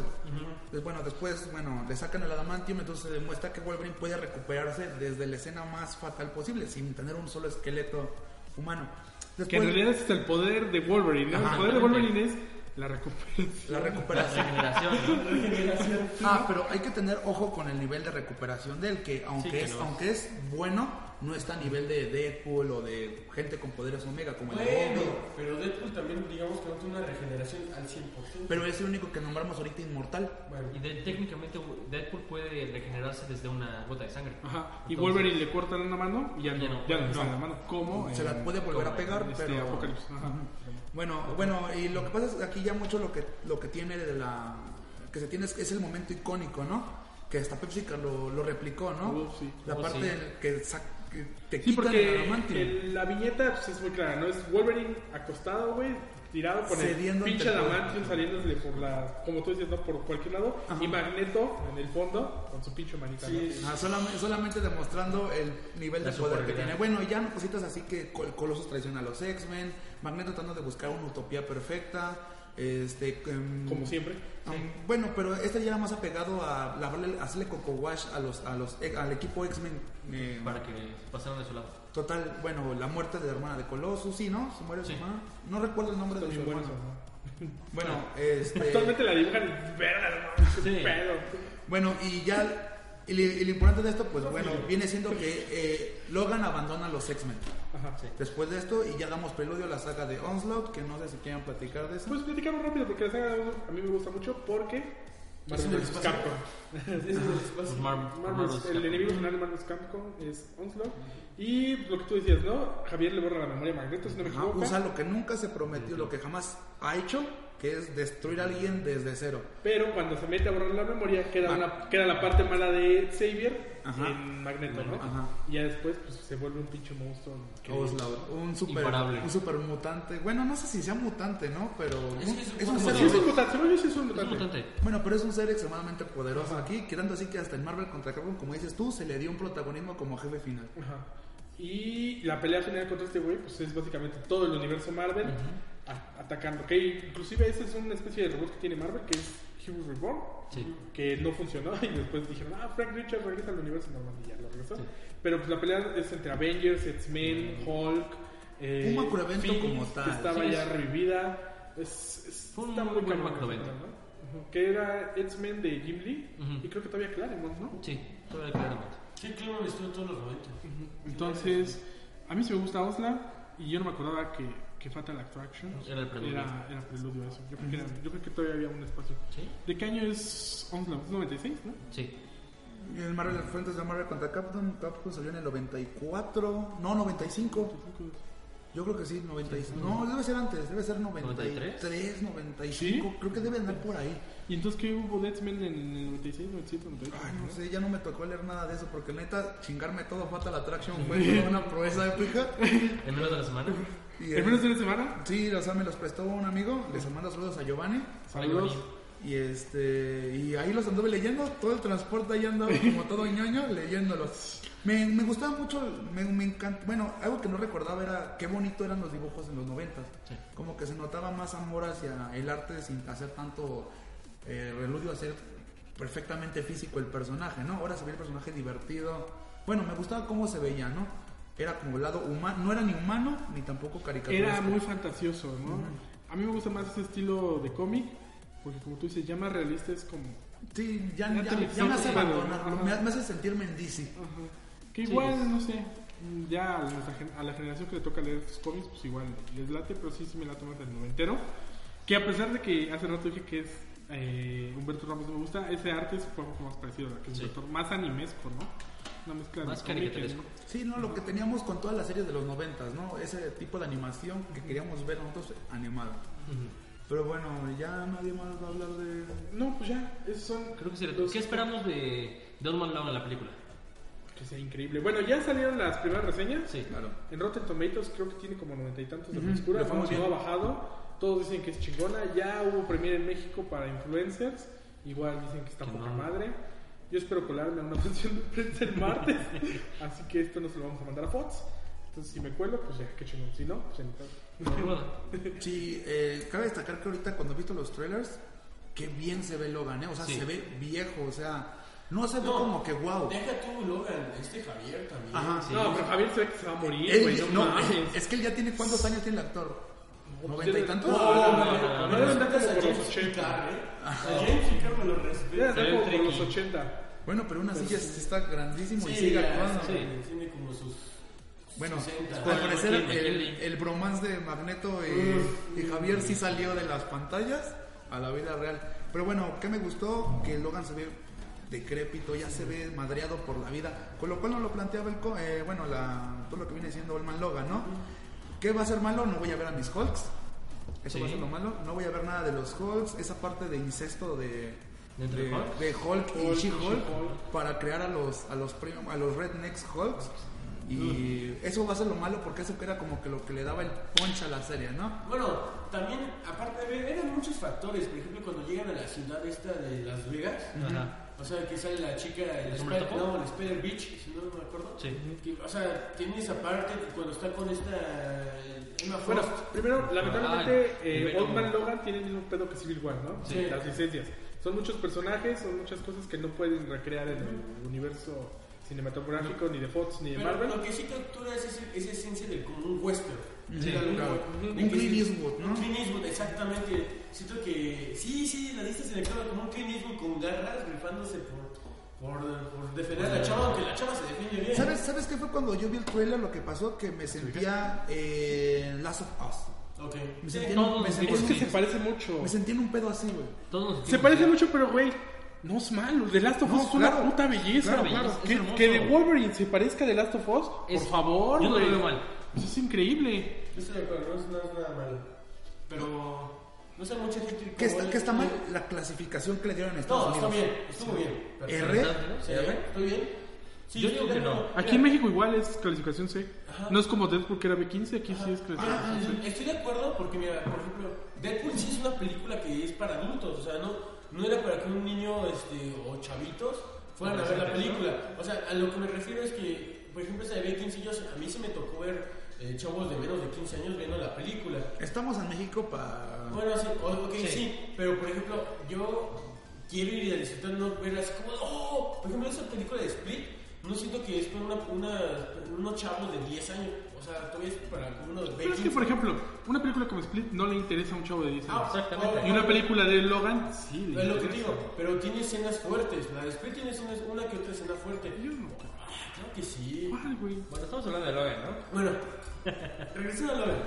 Pues bueno, después, bueno, le sacan el adamantium, entonces se demuestra que Wolverine puede recuperarse desde la escena más fatal posible, sin tener un solo esqueleto humano. Que en realidad es el poder de Wolverine, ¿no? Ajá, el poder de. Wolverine es la recuperación. la La recuperación. regeneración, ¿no? Ah, pero hay que tener ojo con el nivel de recuperación de él, que aunque, Sí, que es, no aunque es bueno, no está a nivel de Deadpool o de gente con poderes omega como el Bueno, Abominable. pero Deadpool también, digamos que no tiene una regeneración al 100%. Pero es el único que nombramos ahorita inmortal. bueno, Y de- técnicamente Deadpool puede regenerarse desde una gota de sangre. Ajá. Y Entonces, Wolverine le cortan una mano y ya no, Ya no, ya no, no. la mano. ¿Cómo? Se la puede volver a pegar, este pero... Apocalipsis. Ajá. Bueno, bueno, y lo que pasa es que aquí ya mucho lo que, lo que tiene de la... que se tiene es, es el momento icónico, ¿no? Que hasta Pepsi lo, lo replicó, ¿no? Sí. La Oh, parte sí. que, sa- que te Sí, quitan el porque el- la viñeta pues, es muy clara, ¿no? Es Wolverine acostado, güey, tirado con Cediendo el pinche adamantium saliéndole por la, como tú dices, ¿no? Por cualquier lado. Ajá. Y Magneto en el fondo con su pinche manita. ¿no? Sí. Ah, solamente, solamente demostrando el nivel de La poder que tiene. Bueno, y ya cositas así que Col- Colossus traiciona a los X-Men, Magneto tratando de buscar una utopía perfecta, este... em, Como siempre. Um, bueno, pero este ya era más apegado a lavarle, hacerle coco wash a los, a los, al equipo X-Men. eh, Para que pasaran de su lado. Total, bueno, la muerte de la hermana de Colossus, sí, ¿no? Se muere su Sí. hermana. No recuerdo el nombre de su hermana. Bueno, [LAUGHS] este. Actualmente la dibujan verga, Sí. pedo. Bueno, y ya Y, lo importante de esto, pues bueno, viene siendo que eh, Logan abandona a los X-Men. Ajá. Después de esto, y ya damos preludio a la saga de Onslaught, que no sé si quieran platicar de eso. Pues platicamos rápido porque la saga de Onslaught a mí me gusta mucho porque Marvel vs. Capcom. [LAUGHS] El enemigo final de Marvel vs. Capcom es Onslaught. Y lo que tú decías, ¿no? Javier le borra la memoria a Magneto, si no me Ajá, equivoco. usa lo que nunca se prometió, lo que jamás ha hecho, que es destruir a alguien desde cero. Pero cuando se mete a borrar la memoria, queda, una, queda la parte mala de Xavier Ajá. en Magneto, ¿no? Ajá. Y ya después pues, se vuelve un pinche monstruo. un super, Imparable. un super mutante. Bueno, no sé si sea mutante, ¿no? Pero Es un- es ser sí, es un mutante. Yo sí es un Es un mutante. mutante. Bueno, pero es un ser extremadamente poderoso aquí, quedando así que hasta en Marvel contra Capcom, como dices tú, se le dio un protagonismo como jefe final. Ajá. Y la pelea final contra este güey, pues es básicamente todo el universo Marvel a- atacando. Que inclusive esa es una especie de robot que tiene Marvel, que es Heroes Reborn, Sí. que no funcionó [LAUGHS] y después dijeron, ah, Frank Richards regresa al universo normal y ya lo regresó. Sí. Pero pues la pelea es entre Avengers, X-Men, Hulk, eh, Un macroevento Phoenix, como tal. que estaba Sí, ya es- revivida. Es, es- Fue un está muy buen macroevento. ¿no? Que era X-Men de Jim Lee y creo que todavía Claremont, ¿no? Sí, todavía claramente. Sí, Cleveland estuvo todos los 90. Entonces, a mí sí me gusta Osla y yo no me acordaba que, que Fatal Attraction Era el preludio. era, era preludio eso. Yo creo, que era- yo creo que todavía había un espacio. Sí, ¿De qué año es Osla? ¿Es 96, no? sí. Y el Marvel Fuentes de Marvel contra Capcom, Capcom salió en el 94, no, 95. Yo creo que sí, 95. No, debe ser antes, debe ser 93, 95. ¿Sí? Creo que debe andar por ahí. ¿Y entonces qué hubo de X-Men en el 96, 97, 98? Ay, no sé, ya no me tocó leer nada de eso porque neta, chingarme todo Fatal Attraction fue una proeza épica. En menos de la semana. Y, ¿En menos de una semana? Sí, o sea, me los prestó un amigo, les mando saludos a Giovanni. Saludos. Y este y ahí los anduve leyendo, todo el transporte ahí andaba como todo ñoño leyéndolos. Me, me gustaba mucho, me, me encanta, bueno, algo que no recordaba era qué bonito eran los dibujos en los noventas. Sí. Como que se notaba más amor hacia el arte sin hacer tanto eh, reludio, hacer perfectamente físico el personaje, ¿no? Ahora se ve el personaje divertido. Bueno, me gustaba cómo se veía, ¿no? Era como el lado humano, no era ni humano ni tampoco caricaturesco. Era muy fantasioso, ¿no? A mí me gusta más ese estilo de cómic, porque como tú dices, ya más realista es como... Sí, ya, Ya ya, me hace abandonar, me, ajá. me hace sentirme en DC. Ajá. Que Sí, igual, no sé, ya a, la generación que le toca leer estos cómics, pues igual les late, pero sí, sí me late más del noventero. Que a pesar de que hace rato dije que es eh, Humberto Ramos me gusta, ese arte es un poco más parecido a que es Sí. Humberto, más animesco, ¿no? Una mezcla de Más caricaturesco. Sí, no, lo que teníamos con todas las series de los noventas, ¿no? Ese tipo de animación que queríamos ver nosotros animada. Ujú. Pero bueno, ya nadie más va a hablar de... No, pues ya, esos son... Creo que sí. los- ¿Qué esperamos de, de Logan en la película? Que sea increíble. Bueno, ya salieron las primeras reseñas. Sí, Claro. En Rotten Tomatoes creo que tiene como noventa y tantos de frescura, le fue no, ha bajado. Todos dicen que es chingona. Ya hubo premiere en México para influencers. Igual dicen que está Que poca no. madre. Yo espero colarme a una [LAUGHS] función de prensa el martes. Así que esto no se lo vamos a mandar a Fox. Entonces, si me cuelo, pues ya, qué chingón. Si no, pues ya no, nada. [LAUGHS] Sí, eh, cabe destacar que ahorita cuando he visto los trailers, qué bien se ve Logan, ¿eh? O sea, Sí. se ve viejo, o sea, no se ve No, como que wow. Deja tú, Logan, este Javier también. Ajá. Sí. No, pero Javier se ve que se va a morir, Él- güey. No, no, mames. es que él ya tiene cuántos años tiene el actor. No, ¿Noventa y tantos? No, No, no, no, metas a James 80. Picard, ¿eh? A James Picard me lo respeto. como por los 80. Bueno, pero así ya está grandísimo y sigue ya, actuando. tiene como sus Bueno, 60. al parecer el, el bromance de Magneto y, y Javier sí salió de las pantallas a la vida real. Pero bueno, ¿qué me gustó? Que Logan se ve decrépito, ya se ve madreado por la vida. Con lo cual no lo planteaba el... co- eh, bueno, la, todo lo que viene siendo Olman Logan, ¿no? ¿Qué va a ser malo? No voy a ver a mis Hulks. Eso Sí. va a ser lo malo. No voy a ver nada de los Hulks. Esa parte de incesto de... ¿De de, Hulk? de Hulk y Hulk y She-Hulk para crear a los a los a los Rednecks Hulks y eso va a ser lo malo porque eso que era como que lo que le daba el punch a la serie, ¿no? Bueno, también, aparte de ver, eran muchos factores. Por ejemplo, cuando llegan a la ciudad esta de Las Vegas, Ajá. O sea, que sale la chica, el ¿El hombre Spider, no, el Spider Beach, si no me acuerdo. Sí. Que, o sea, tiene esa parte cuando está con esta Emma Bueno, Frost. primero, lamentablemente, Ah, eh. Old Man Logan tiene el mismo pedo que Civil War, ¿no? Sí. Las licencias. Son muchos personajes, son muchas cosas que no pueden recrear en el universo cinematográfico, ni de Fox, ni de Pero Marvel. lo que sí captura es esa esencia del como un western. Sí, claro. Un que Clint sí- Eastwood, ¿no? Un Clint Eastwood, exactamente. Siento que sí, sí, la lista se le clava como un Clint Eastwood con garras, rifándose por, por, por defender a la chava, aunque la chava se defiende bien. ¿Sabes, ¿Sabes qué fue cuando yo vi el trailer? Lo que pasó que me sentía eh, en Last of Us. Ok. Me Sí, sentí, en, todos me sentí Es en- que se parece mucho. me sentí en un pedo así, güey. Se parece mucho, pero güey, no es malo. The Last of No, Us es una claro. puta belleza. Claro, claro. es Que, que The Wolverine se parezca a The Last of Us, Es- por favor. yo no lo veo mal. Eso es increíble. Yo estoy de acuerdo, no es, no nada malo. Pero no sé mucha gente. ¿Qué está, qué está mal? La clasificación que le dieron en Estados No, está Unidos. bien, estuvo bien. Perfecto. R. Sí, ¿Estoy bien? Sí, Yo digo que de no. acuerdo. Aquí en México igual es clasificación C. Ajá. No es como Deadpool que era B15, aquí sí es clasificación C. estoy de acuerdo porque, mira, por ejemplo, Deadpool sí es una película que es para adultos, o sea, no, no era para que un niño este, o chavitos fueran a ver la película. O sea, a lo que me refiero es que, por ejemplo, esa de B15, yo, a mí sí me tocó ver eh, chavos de menos de 15 años viendo la película. Estamos en México para... Bueno, sí, ok, sí. Sí. pero por ejemplo, yo quiero ir a disfrutar, no ver así como, oh, por ejemplo, esa película de Split, no siento que es para una, una, unos chavos de 10 años, o sea, todavía es para unos de 20. Pero es que, por ejemplo, una película como Split no le interesa a un chavo de 10 Ah, años. Exactamente. Y una película de Logan, sí, le Es lo que interesa. digo, pero tiene escenas fuertes. La de Split tiene escenas, una que otra escena fuerte. Yo no creo. Claro que sí. ¿Cuál, güey? Bueno, estamos hablando de Logan, ¿no? Bueno, regresando a Logan.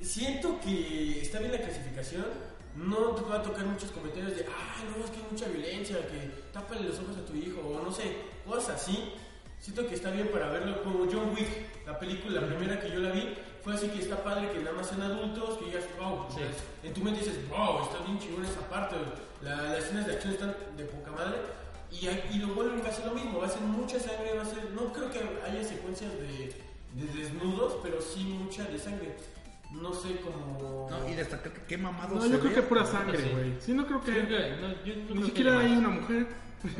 Siento que está bien la clasificación. No te va a tocar muchos comentarios de, ah, no, es que hay mucha violencia, que tápale los ojos a tu hijo, o no sé, cosas así. Siento que está bien para verlo como John Wick, la película, la primera que yo la vi, fue así que está padre que nada más sean adultos, que digas, wow, Sí. en tu mente dices, wow, está bien chingón esa parte, la- las escenas de acción están de poca madre. Y, y lo vuelven va a ser lo mismo, va a ser mucha sangre, va a ser, no creo que haya secuencias de, de desnudos, pero sí mucha de sangre. No sé cómo... No, y destacar que qué mamado No, se yo creo ve. que pura Sí. sangre, güey. Sí, no creo que. que- no, yo no Ni creo que siquiera hay más. una mujer.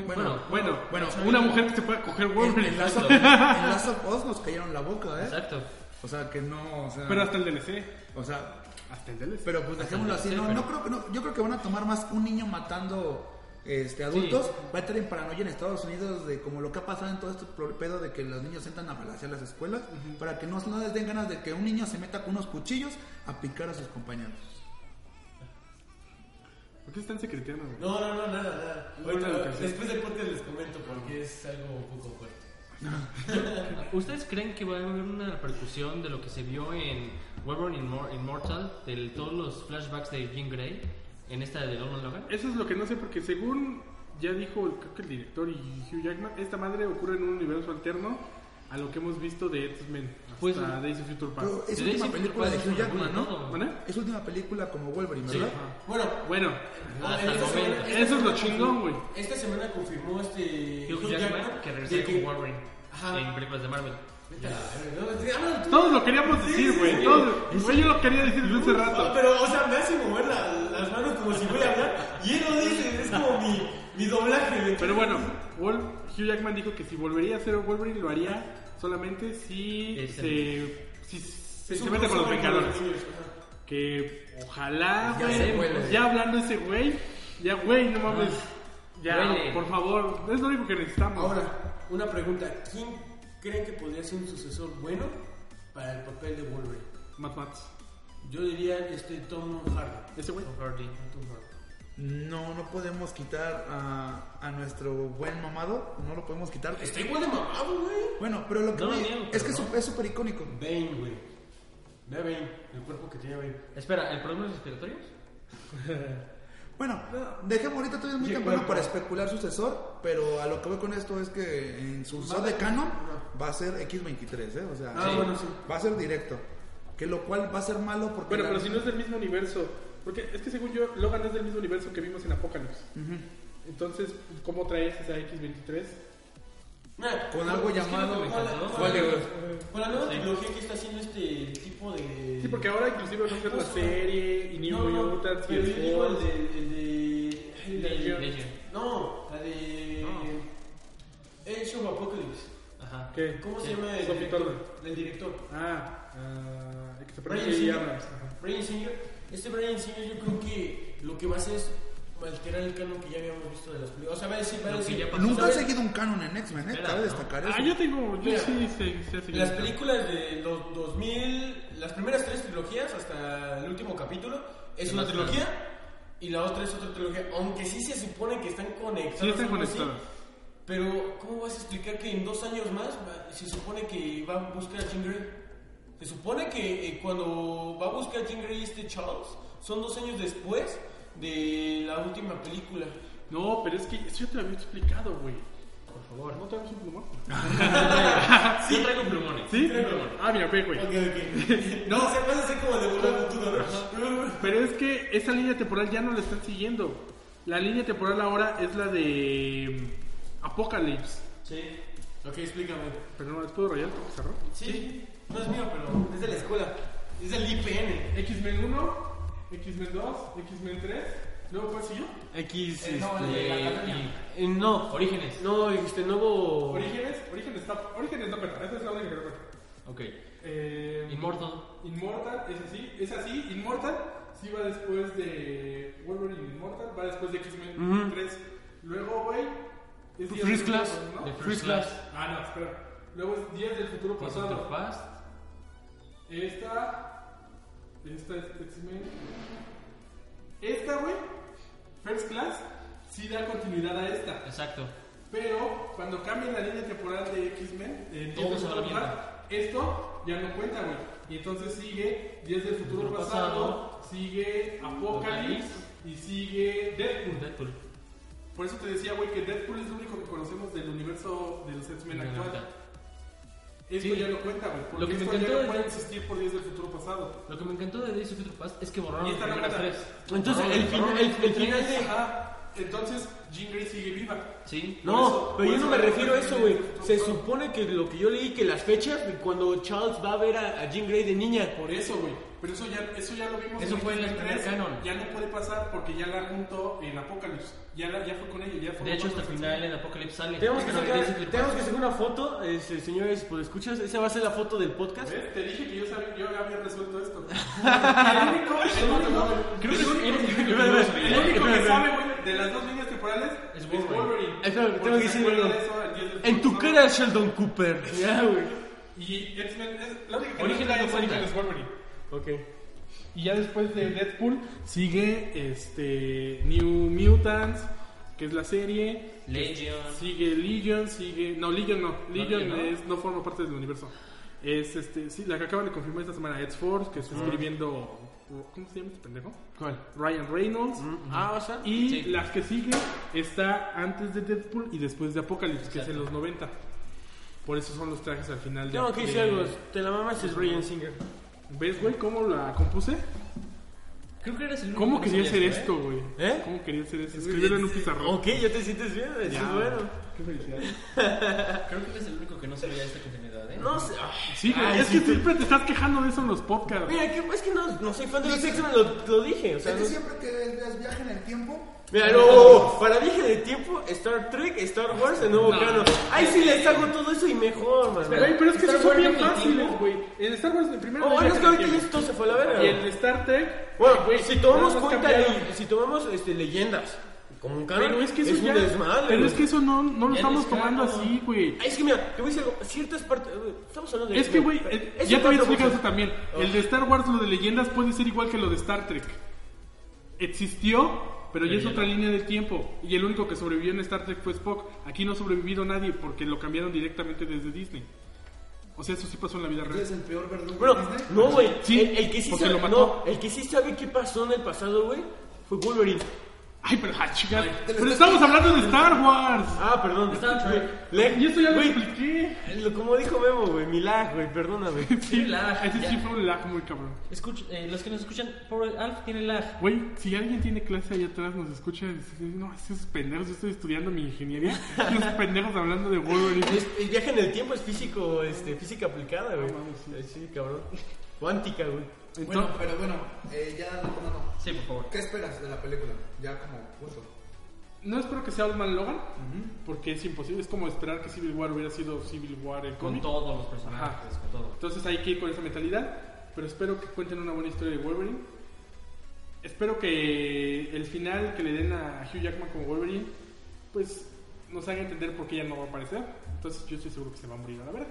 Bueno, Bueno, bueno, una mujer que se pueda coger en, Wolverine. en Last of, [LAUGHS] en Last of Us nos cayeron la boca, ¿eh? Exacto. O sea, que no, o sea... Pero hasta el DLC. O sea, Hasta el DLC. pero pues dejémoslo así, Sí, no, pero- no creo que no, yo creo que van a tomar más un niño matando este adultos, va a estar en paranoia en Estados Unidos de como lo que ha pasado en todo este pedo de que los niños entran a balasear las escuelas para que no, no les den ganas de que un niño se meta con unos cuchillos a picar a sus compañeros. ¿Por qué están secreteando, güey? No, no, no, nada, nada. Ahorita, después del podcast les comento porque es algo un poco fuerte. [LAUGHS] ¿Ustedes creen que va a haber una repercusión de lo que se vio en Wolverine Immor- Immortal, de todos los flashbacks de Jean Grey, en esta de Logan Logan? Eso es lo que no sé, porque según ya dijo creo que el director y Hugh Jackman, esta madre ocurre en un universo alterno a lo que hemos visto de X-Men hasta Pues- Days of Future Past. Pero es Sí, última sí, película de Hugh Jackman, ¿no? ¿Vale? Es última película como Wolverine, ¿verdad? Bueno, Bueno, Hasta en el esta momento. semana- esta eso es lo chingón, güí. Esta semana confirmó este Hugh Jackman, que que- con Wolverine en películas de Marvel. Sí, todos lo queríamos decir, güey. todos- Güey, yo lo quería decir desde hace rato. pero, o sea, me hace mover la- las manos como si voy a hablar y él lo dice, es como mi, mi doblaje. Pero bueno, Hugh Jackman dijo que si volvería a ser Wolverine lo haría solamente si Es se, si se, mete con los Vengadores. Que ojalá, Ya güey, huele. ya hablando de ese güey, ya güey, no mames, ya, Huele. por favor, es lo único que necesitamos. Ahora, una pregunta. ¿Quién creen que podría ser un sucesor bueno para el papel de Wolverine? Matt Mats, Yo diría este Tom Hardy. ese güey. Tom Hardy. Tom Hardy. No, no podemos quitar a, a nuestro buen mamado, no lo podemos quitar. Está igual de mamado, güey. Bueno, pero lo que No niego, es que no. es súper icónico. Bane, güey. Ve a Bane, el cuerpo que tiene Bane. Espera, ¿el problema es respiratorios? [LAUGHS] Bueno, dejemos ahorita todavía es muy Sí, temprano bueno. para especular sucesor, pero a lo que voy con esto es que en su sucesor de canon va a ser X23, ¿eh? O sea, Ah, bueno, sí. va a ser directo. Que lo cual va a ser malo porque... Bueno, la- pero si no es del mismo universo, porque es que según yo, Logan es del mismo universo que vimos en Apocalypse. Entonces, ¿cómo traes esa X23? Nah, Con algo es que llamado- lo que me encantó, ¿Cuál con la- Con la nueva Sí. trilogía que está haciendo este tipo de. Sí, porque ahora inclusive va a ser la serie y New No, no, Mutants y el yo digo el Force. de. El de. el de- Legion. Legion. No, la de. Age of Apocalypse. Ajá. ¿Qué? ¿Cómo se llama el Sophie director? Turner. El director. Ah, ah, el que se Singer. Este Brian Singer yo creo que lo que va a hacer es alterar el canon que ya habíamos visto de las películas. O sea, va a decir, va a decir. ya pasó. Nunca ¿sabes? seguido un canon en X-Men, ¿eh? Cabe destacar eso. Ah, yo tengo, yo Mira, sí sé, seguir. Las películas de los 2000, las primeras tres trilogías hasta el último capítulo, es una trilogía y la otra es otra trilogía. Aunque sí se supone que están conectadas. Sí están algo así. conectadas. Pero, ¿cómo vas a explicar que en dos años más se supone que va a buscar a Jean Grey? Se supone que eh, cuando va a buscar a Jean Grey este Charles, son dos años después de la última película. No, pero es que eso ya te lo había explicado, güey. Por favor. ¿No traes un plumón? [LAUGHS] Sí traigo plumones. ¿Sí? Traigo plumones. Ah, mira, ve, güey. [LAUGHS] No, se vas a hacer como de volver al futuro, ¿no? Pero es que esa línea temporal ya no la están siguiendo. La línea temporal ahora es la de mm, Apocalypse. Sí. Ok, explícame. Pero no, ¿les puedo rayar? ¿Tengo que cerrar? Sí, no es mío, pero es de la escuela. Es del IPN. X-Men 1, X-Men 2, X-Men 3. Luego, ¿cuál siguió? X. Eh, no, el de la academia. eh, no, Orígenes. no, este nuevo. Orígenes. Orígenes está. Orígenes no cuenta. Esa es la única que no. Ok. Eh, Immortal. Immortal, es así, es así. Immortal sí va después de Wolverine Immortal, va después de X-Men Ujú. 3. Luego, güey, es First del Class. Futuro, The ¿no? First Class. Ah, no, espera. Luego es Días del Futuro Pasado. Past. Esta, esta es X-Men. Esta, güey, First Class, sí da continuidad a esta. Exacto. Pero cuando cambian la línea temporal de X-Men, eh, esto ya no cuenta, güey. Y entonces sigue Días del Futuro, Futuro pasado, sigue Apocalypse y sigue Deadpool. Deadpool. Por eso te decía, güey, que Deadpool es lo único que conocemos del universo de los X-Men actual. Esto Sí. ya no cuenta, güey. Porque Lo que me esto ya encantó no de- puede existir por Días del Futuro pasado. Lo que me encantó de Days of Future Past es que borraron las primeras tres. Entonces, el, fin- borraron el, el primeras final de. Entonces, Jean Grey sigue viva. Sí. No, eso- pero yo no me refiero a eso, güey. Se supone que lo que yo leí, que las fechas, cuando Charles va a ver a, a Jean Grey de niña. Por eso, güey. Pero eso ya, eso ya lo vimos Eso fue en el primer 3. canon. Ya no puede pasar porque ya la juntó en Apocalypse. Ya, la- ya fue con ella. Ya De hecho, hasta el final en Apocalipsis sale. Tenemos que sacar, tenemos que sacar una foto, este, señores, pues escuchas, esa va a ser la foto del podcast. ¿Ves? Te dije que yo, sabía, yo había resuelto esto. [LAUGHS] el único, el único, Creo que el único, [LAUGHS] que sabe, güey, de las dos líneas temporales Es es Wolverine. Wolverine. Espera, tengo que se decir acuerda algo. de eso en tu cara, Sheldon Cooper. [LAUGHS] Ya, güey. Y X-Men es la única que Origen no es. Origen es Wolverine. Ok. Y ya después de Deadpool sigue este New Mutants, que es la serie. Legion. Sigue Legion, sigue. No, Legion no. Legion Legion no. es, no forma parte del universo. Es este, sí, la que acaban de confirmar esta semana, X-Force, que está escribiendo. ¿Cómo se llama este pendejo? ¿Cuál? Ryan Reynolds. Ah, o sea. Y Sí. las que siguen está antes de Deadpool y después de Apocalypse, que es en los 90. Por eso son los trajes al final de. Tengo que decir de- algo. Te la mamas es Ryan Singer. ¿Ves, güey, cómo la compuse? Creo que eres el único ¿Cómo que no quería hacer esto, esto, güey? ¿Eh? ¿Cómo quería hacer esto? Escribirlo en un pizarrón. Ok, ya te sientes bien. Eso Ya, es bueno. Qué felicidad. ¿eh? Creo que eres el único que no sabía esta continuidad, ¿eh? No sé. Sí, güey, ay, es sí, que tú- siempre te estás quejando de eso en los podcasts. Mira, que, es que no, no soy fan de los X-Men, lo, lo dije. O sea, Es que no- siempre que ves viaje en el tiempo, Mira, no, para viaje de tiempo, Star Trek, Star Wars, el nuevo No. canon. Ay, sí, les hago todo eso y mejor, man. Güey, pero es que Star son Wars bien el fáciles, güey. En Star Wars, el primero Oh, bueno, es que ahorita ya esto se fue a la verga. Y en Star Trek, Bueno, güey, si tomamos cuenta, si tomamos este, leyendas como un canon, Pero es que eso es ya. un desmadre. pero güey. es que eso no, no lo estamos es tomando así, güey. Ay, es que mira, te voy a decir algo. Ciertas partes. Estamos hablando de Es que, güey, eh, ya te había cuatro explicado eso también. El de Star Wars, lo de leyendas, puede ser igual que lo de Star Trek. Existió, pero ya es otra línea del tiempo. Y el único que sobrevivió en Star Trek fue Spock. Aquí no ha sobrevivido nadie porque lo cambiaron directamente desde Disney. O sea, eso sí pasó en la vida ¿quién real. es el peor verdugo Bueno, no, güey. Sí, el, el que sí sabe, no, el que sí sabe qué pasó en el pasado, güey, fue Wolverine. Ay, pero, ah, chica, Pero estamos hablando de Star Wars. Ah, perdón. Star Trek. Le- Y esto ya lo güey, expliqué. lo- Como dijo Memo, güey, mi lag, güey, perdóname. Sí, lag, ese ya. sí fue un lag muy cabrón. Escuch- eh, los que nos escuchan, pobre Alf tiene lag. Güey, si alguien tiene clase allá atrás, nos escucha, dice, no, esos pendejos, yo estoy estudiando mi ingeniería. [LAUGHS] Esos pendejos hablando de Wolverine. Es- el viaje en el tiempo es físico, este, física aplicada, güey. No mames, sí. sí. cabrón. Cuántica, güey. Bueno, pero bueno, eh, ya retomando. Sí, por favor. ¿Qué esperas de la película? Ya como punto. no espero que sea Old Man Logan, porque es imposible. Es como esperar que Civil War hubiera sido Civil War el Con cómic. todos los personajes, con todo. Entonces hay que ir con esa mentalidad. Pero espero que cuenten una buena historia de Wolverine. Espero que el final que le den a Hugh Jackman como Wolverine, pues nos haga entender por qué ya no va a aparecer. Entonces yo estoy seguro que se va a morir a la verga.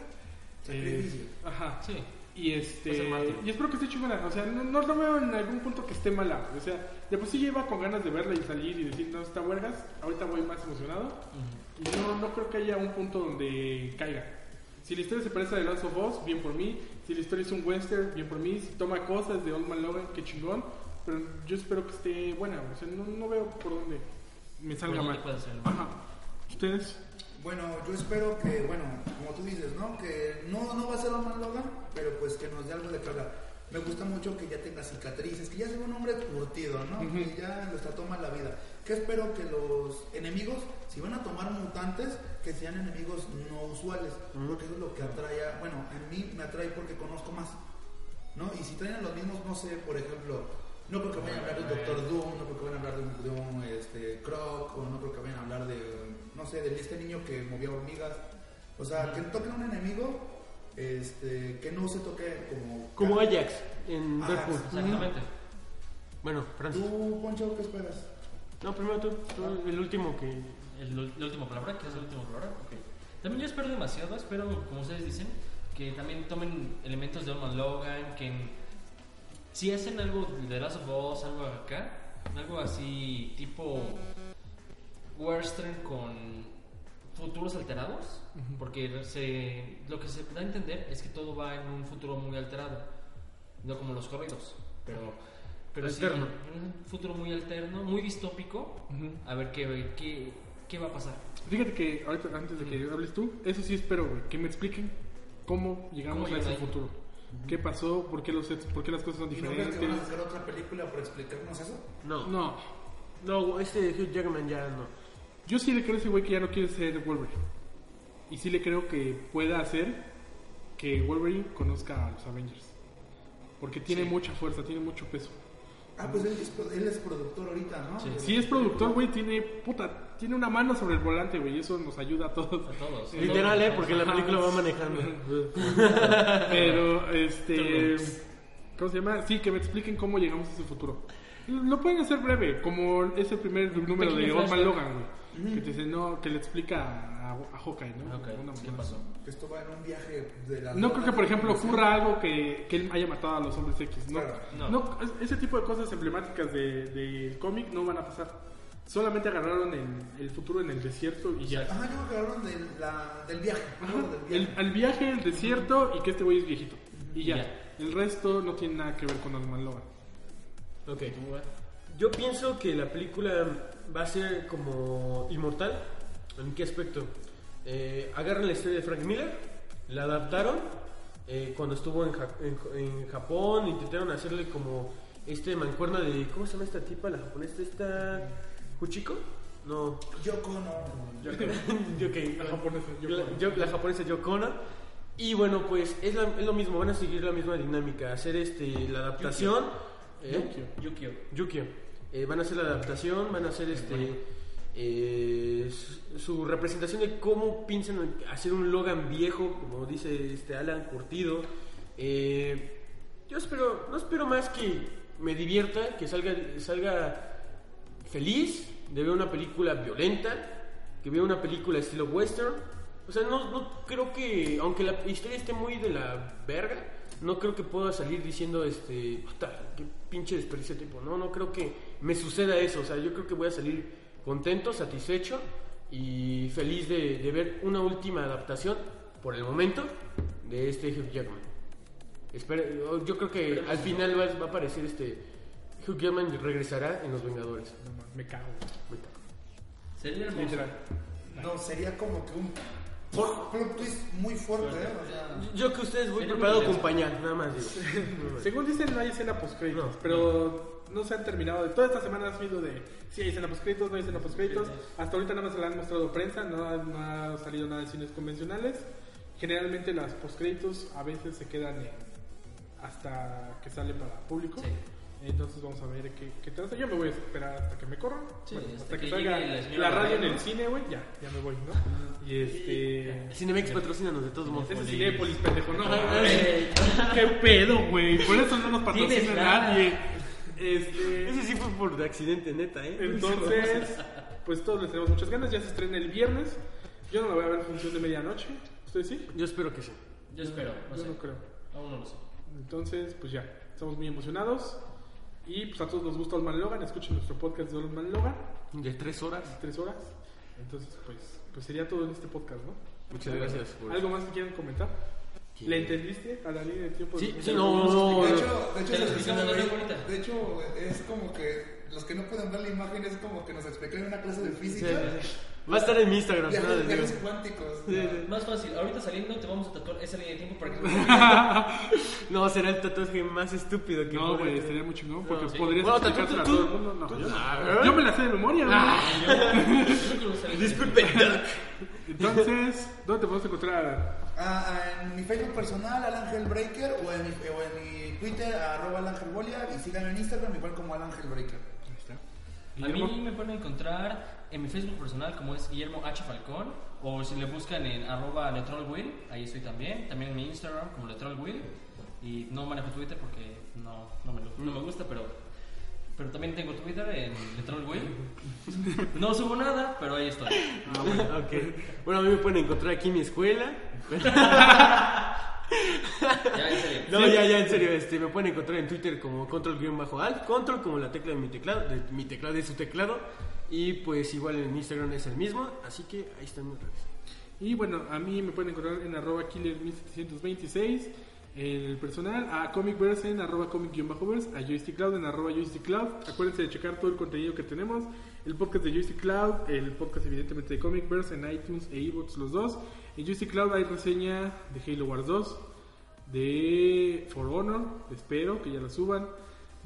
Eh, ajá. Sí. Y este y espero que esté chingona. O sea, no, no, no veo en algún punto que esté mala. O sea, de por sí iba con ganas de verla y salir y decir, no, está huelgas. Ahorita voy más emocionado. Y no, no creo que haya un punto donde caiga. Si la historia se parece a The Last of Us, bien por mí. Si la historia es un western, bien por mí. Si toma cosas de Old Man Logan, qué chingón. Pero yo espero que esté buena. O sea, no, no veo por dónde me salga mal. Ajá. ¿Ustedes? Bueno, yo espero que, bueno, como tú dices, ¿no? Que no, no va a ser Oman Logan, pero pues que nos dé algo de cara. Me gusta mucho que ya tenga cicatrices, que ya sea un hombre curtido, ¿no? Que ya lo está tomando la vida. Que espero que los enemigos, si van a tomar mutantes, que sean enemigos no usuales. Porque eso es lo que atrae a, bueno, a mí me atrae porque conozco más. ¿no? Y si traen a los mismos, no sé, por ejemplo, no creo que vayan a hablar de un Doctor Doom, no creo que vayan a hablar de un, de un, este, Croc, o no creo que vayan a hablar de, no sé, de este niño que movía hormigas. O sea, que toquen a un enemigo este, que no se toque como... Como Ajax en Ajax. Deadpool. Exactamente. Bueno, Francis. ¿Tú, Poncho, qué esperas? No, primero tú, tú, el último que... El, la última palabra, ¿quieres la última palabra? Ok. También yo espero demasiado, espero, como ustedes dicen, que también tomen elementos de Old Man Logan, que en- si hacen algo de Last of Us, algo acá, algo así tipo western con futuros alterados, porque se, lo que se da a entender es que todo va en un futuro muy alterado, no como los corridos, pero, pero sí, un futuro muy alterno, muy distópico, a ver qué, qué, qué va a pasar. Fíjate que ahorita, antes de que hables tú, eso sí espero, güey, que me expliquen cómo llegamos ¿Cómo a ese ahí? futuro. ¿Qué pasó? ¿Por qué, los, ¿Por qué las cosas son ¿Y no crees diferentes? que van a hacer otra película por explicarnos eso? No. No, No, este Hugh Jackman ya no. Yo sí le creo a ese güey que ya no quiere ser Wolverine. Y sí le creo que pueda hacer que Wolverine conozca a los Avengers. Porque tiene mucha fuerza, tiene mucho peso. Ah, pues él es, él es productor ahorita, ¿no? Sí. Es productor, güey, tiene puta, tiene una mano sobre el volante, güey, y eso nos ayuda a todos. A todos. Literal, ¿eh? Porque la película va manejando. [LAUGHS] Pero, este. ¿Cómo se llama? Sí, que me expliquen cómo llegamos a ese futuro. Lo pueden hacer breve, como ese primer número de pequeño Old Man flashback. Logan, güey. Que te dice, no, que le explica a, a Hawkeye, ¿no? Ok, Una ¿qué pasó? Que esto va en un viaje de la... No creo que, por ejemplo, ocurra algo que, que él haya matado a los hombres X. No, Claro. No. no. es- ese tipo de cosas emblemáticas del de, cómic no van a pasar. Solamente agarraron el, el futuro en el desierto y ya. Creo que hablaron del, la, del viaje. ¿no? Del el, viaje. al viaje, el desierto y que este güey es viejito. Y ya. Ya. El resto no tiene nada que ver con Old Man Logan. Ok. Yo pienso que la película va a ser como inmortal. ¿En qué aspecto? Eh, agarran la historia de Frank Miller, la adaptaron. eh, cuando estuvo en, Ja- en- en Japón, intentaron hacerle como este mancuerna de. ¿Cómo se llama esta tipa? La japonesa, esta. ¿Kuchiko? No. Yoko no. Yo que- [LAUGHS] [LAUGHS] La japonesa, Yoko la, japonesa Yoko. Y bueno, pues es, la- es lo mismo, van a seguir la misma dinámica, hacer este la adaptación. ¿eh? Yukio. Yukio. Eh, van a hacer la adaptación, van a hacer este eh, su, representación de cómo piensan hacer un Logan viejo, como dice este Alan curtido. Eh, yo espero, no espero más que me divierta, que salga, salga feliz de ver una película violenta, que vea una película estilo western. O sea, no, no creo que, aunque la historia esté muy de la verga, no creo que pueda salir diciendo, este, puta, qué pinche desperdicio de tiempo. No, no creo que me suceda eso. O sea, yo creo que voy a salir contento, satisfecho y feliz de, de ver una última adaptación, por el momento, de este Hugh Jackman. Espero- yo- creo que al final va, va a aparecer este Hugh Jackman regresará en Los Vengadores. No mames, me cago. Sería hermoso. Literal. No, sería como que un plot plot twist muy fuerte, ¿eh? O sea, Yo que ustedes voy preparado con pañal, nada más digo. [LAUGHS] Según dicen, no hay escena postcréditos, No. pero no se han terminado. De toda esta semana ha sido de si hay escena postcréditos, no hay escena postcréditos. Hasta ahorita nada más se la han mostrado prensa, no ha, no ha salido nada de cines convencionales. Generalmente las postcréditos a veces se quedan en- hasta que sale para público. Sí. Entonces vamos a ver qué, qué trata. Yo me voy a esperar hasta que me corran. Sí, Bueno, hasta hasta que, que salga la radio en el cine, güey. Ya, ya me voy, ¿no? Y este. Cinemex patrocínanos de todos modos. Ese es Cinépolis, pendejo, no. [LAUGHS] ¿Qué pedo, güey? Por eso no nos patrocina nadie. Este, Ese sí fue por accidente, neta, ¿eh? entonces, pues todos les tenemos muchas ganas. Ya se estrena el viernes. Yo no la voy a ver en función de medianoche. ¿Ustedes sí? Yo espero que sí. Yo espero, no Yo sé. no creo. Aún no lo sé. Entonces, pues ya, estamos muy emocionados. Y pues a todos nos gusta Old Man Logan. Escuchen nuestro podcast de Old Man Logan, De tres horas. tres horas. Entonces, pues, pues sería todo en este podcast, ¿no? Muchas gracias. por- ¿Algo más que quieran comentar? ¿Le entendiste a la línea de tiempo? Sí, de- sí, no, no, De hecho, de hecho, se explicamos ve- de de hecho, es como que los que no pueden ver la imagen es como que nos explican en una clase de física. sí, sí. Va a estar en mi Instagram. Viajes, digo. viajes cuánticos. Sí, sí. Más fácil, ahorita saliendo te vamos a tatuar esa línea de tiempo para que [LAUGHS] No, será el tatuaje más estúpido que No, güey, estaría muy chingón porque No, sí. podrías Bueno, explicársela a tú- todo el mundo. No, yo. Ah, me la sé de memoria, sale. Disculpe. Entonces, ¿dónde te podemos encontrar? Ah, ah, en mi Facebook personal, Alangel Breaker, o en mi, o en mi Twitter, arroba Alangel Bolia, y síganme en Instagram, igual como Alangel Breaker. Ahí está. A mí me pueden encontrar en mi Facebook personal como es Guillermo H. Falcón o si le buscan en arroba letrolwill, ahí estoy también. También en mi Instagram como letrolwill y no manejo Twitter porque no, no, me, lo- no me gusta, pero, pero también tengo Twitter en letrolwill. No subo nada, pero ahí estoy. Ok. Bueno, a mí me pueden encontrar aquí en mi escuela. Ya, en serio. No, ya, ya, en serio, este, me pueden encontrar en Twitter como control-alt, control como la tecla de mi teclado, de mi teclado de su teclado, y pues igual en Instagram es el mismo, así que ahí están mis redes. Y bueno, a mí me pueden encontrar en arroba killer1726, en el personal, a comicverse en arroba comic-verse, a Joystick Cloud en arroba Joystick Cloud. Acuérdense de checar todo el contenido que tenemos, el podcast de Joystick Cloud, el podcast evidentemente de Comicverse en iTunes e iBooks los dos. En Joystick Cloud hay reseña de Halo Wars 2, de For Honor, espero que ya la suban.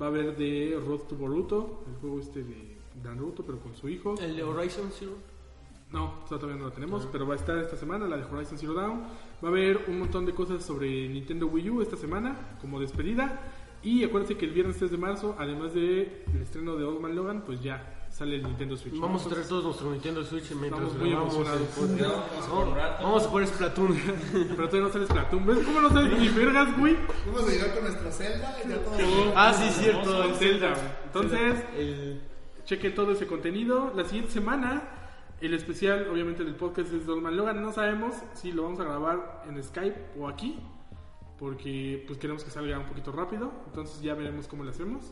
Va a haber de Road to Boruto, el juego este de Naruto, pero con su hijo. El de Horizon Zero. No, todavía no lo tenemos, pero va a estar esta semana la de Horizon Zero Dawn. Va a haber un montón de cosas sobre Nintendo Wii U esta semana, como despedida. Y acuérdense que el viernes 3 de marzo, además del estreno de Old Man Logan, pues ya sale el Nintendo Switch. ¿no? Vamos a traer todos nuestro Nintendo Switch mientras Estamos muy el emocionados. Vamos. Vamos a jugar Splatoon. [LAUGHS] Pero todavía no sale Splatoon. ¿Ves cómo no sabes ni vergas, güey? Vamos a llegar con nuestro Zelda y ya todo. ah, sí, cierto. el Zelda. Entonces, El... chequen todo ese contenido. La siguiente semana, el especial, obviamente, del podcast es de Old Man Logan. No sabemos si lo vamos a grabar en Skype o aquí, porque pues queremos que salga un poquito rápido. Entonces ya veremos cómo lo hacemos.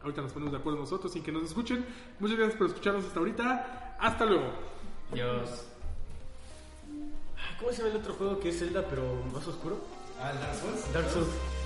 Ahorita nos ponemos de acuerdo nosotros sin que nos escuchen. Muchas gracias por escucharnos hasta ahorita. Hasta luego. Dios. ¿Cómo se llama el otro juego que es Zelda pero más oscuro? Ah, Dark Souls. Dark Souls.